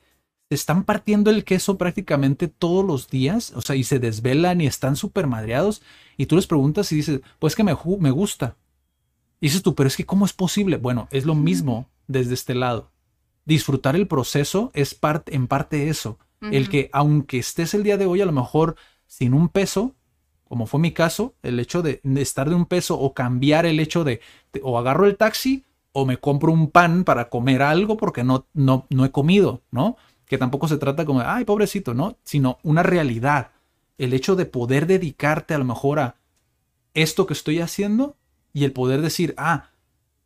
están partiendo el queso prácticamente todos los días, o sea, y se desvelan y están súper madreados. Y tú les preguntas y dices, pues que me, me gusta. Y dices tú, pero es que ¿cómo es posible? Bueno, es lo mismo desde este lado. Disfrutar el proceso es parte, en parte eso. El que aunque estés el día de hoy a lo mejor sin un peso, como fue mi caso, el hecho de, de estar de un peso o cambiar el hecho de, de- o agarro el taxi o me compro un pan para comer algo porque no, no, no he comido, ¿no? Que tampoco se trata como, ay, pobrecito, ¿no? Sino una realidad. El hecho de poder dedicarte a lo mejor a esto que estoy haciendo y el poder decir, ah,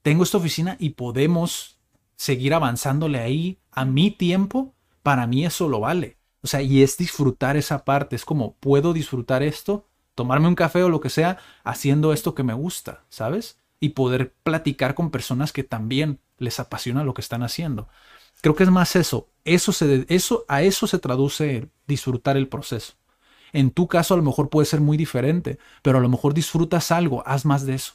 tengo esta oficina y podemos seguir avanzándole ahí a mi tiempo, para mí eso lo vale. O sea, y es disfrutar esa parte, es como puedo disfrutar esto, tomarme un café o lo que sea, haciendo esto que me gusta, ¿sabes? Y poder platicar con personas que también les apasiona lo que están haciendo. Creo que es más eso, eso, se, eso a eso se traduce disfrutar el proceso. En tu caso a lo mejor puede ser muy diferente, pero a lo mejor disfrutas algo, haz más de eso.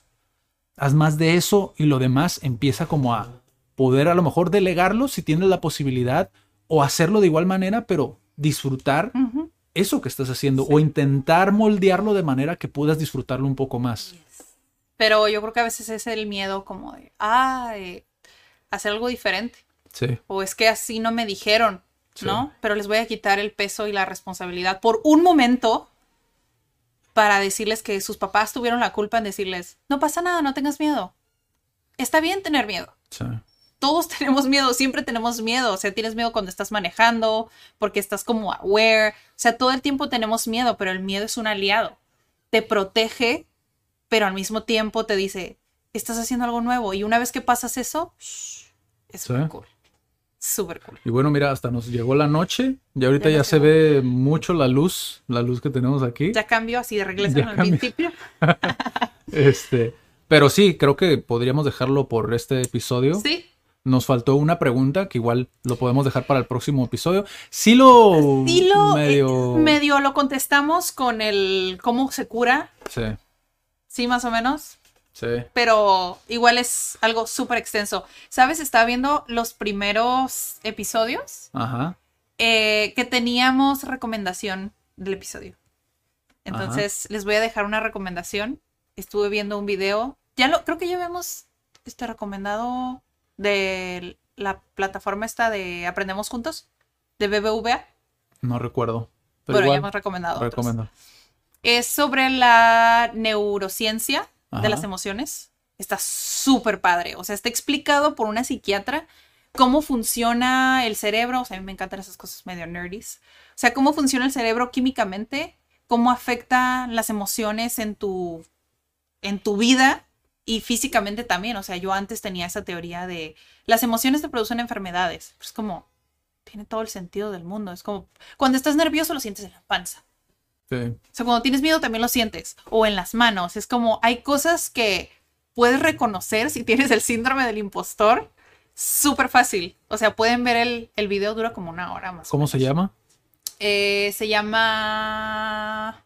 Haz más de eso y lo demás empieza como a poder a lo mejor delegarlo si tienes la posibilidad o hacerlo de igual manera, pero disfrutar eso que estás haciendo o intentar moldearlo de manera que puedas disfrutarlo un poco más. Pero yo creo que a veces es el miedo como de, ah, hacer algo diferente. Sí. O es que así no me dijeron, ¿no? Pero les voy a quitar el peso y la responsabilidad por un momento para decirles que sus papás tuvieron la culpa en decirles, no pasa nada, no tengas miedo. Está bien tener miedo. Sí todos tenemos miedo, siempre tenemos miedo. O sea, tienes miedo cuando estás manejando, porque estás como aware. O sea, todo el tiempo tenemos miedo, pero el miedo es un aliado. Te protege, pero al mismo tiempo te dice, estás haciendo algo nuevo. Y una vez que pasas eso, es súper cool. Súper cool. Y bueno, mira, hasta nos llegó la noche. Y ahorita ya, se ve mucho la luz, la luz que tenemos aquí. Ya cambió, así de regreso al principio. este, pero sí, creo que podríamos dejarlo por este episodio. Sí. Nos faltó una pregunta que igual lo podemos dejar para el próximo episodio. Sí lo, medio... Eh, medio lo contestamos con el cómo se cura. Sí. Sí, más o menos. Sí. Pero igual es algo súper extenso. ¿Sabes? Estaba viendo los primeros episodios. Ajá. Eh, que teníamos recomendación del episodio. Entonces, les voy a dejar una recomendación. Estuve viendo un video. Ya lo, creo que ya habíamos este, recomendado de la plataforma esta de Aprendemos Juntos, de BBVA. No recuerdo. Pero, ya hemos recomendado. Recomiendo. Es sobre la neurociencia de las emociones. Está súper padre. O sea, está explicado por una psiquiatra cómo funciona el cerebro. O sea, a mí me encantan esas cosas medio nerdies. O sea, cómo funciona el cerebro químicamente, cómo afecta las emociones en tu, en tu vida y físicamente también. O sea, yo antes tenía esa teoría de las emociones te producen enfermedades. Es como, tiene todo el sentido del mundo. Es como, cuando estás nervioso lo sientes en la panza. Sí. O sea, cuando tienes miedo también lo sientes. O en las manos. Es como, hay cosas que puedes reconocer si tienes el síndrome del impostor. Súper fácil. O sea, pueden ver el, el video, dura como una hora más. ¿Cómo se llama? Eh, se llama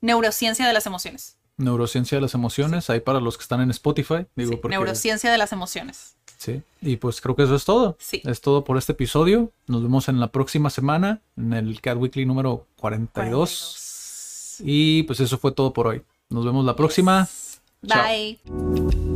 Neurociencia de las Emociones. Neurociencia de las emociones, ahí para los que están en Spotify. Digo, Neurociencia de las emociones. Sí, y pues creo que eso es todo. Sí. Es todo por este episodio. Nos vemos en la próxima semana, en el Cat Weekly número 42. Y pues eso fue todo por hoy. Nos vemos la próxima. Bye.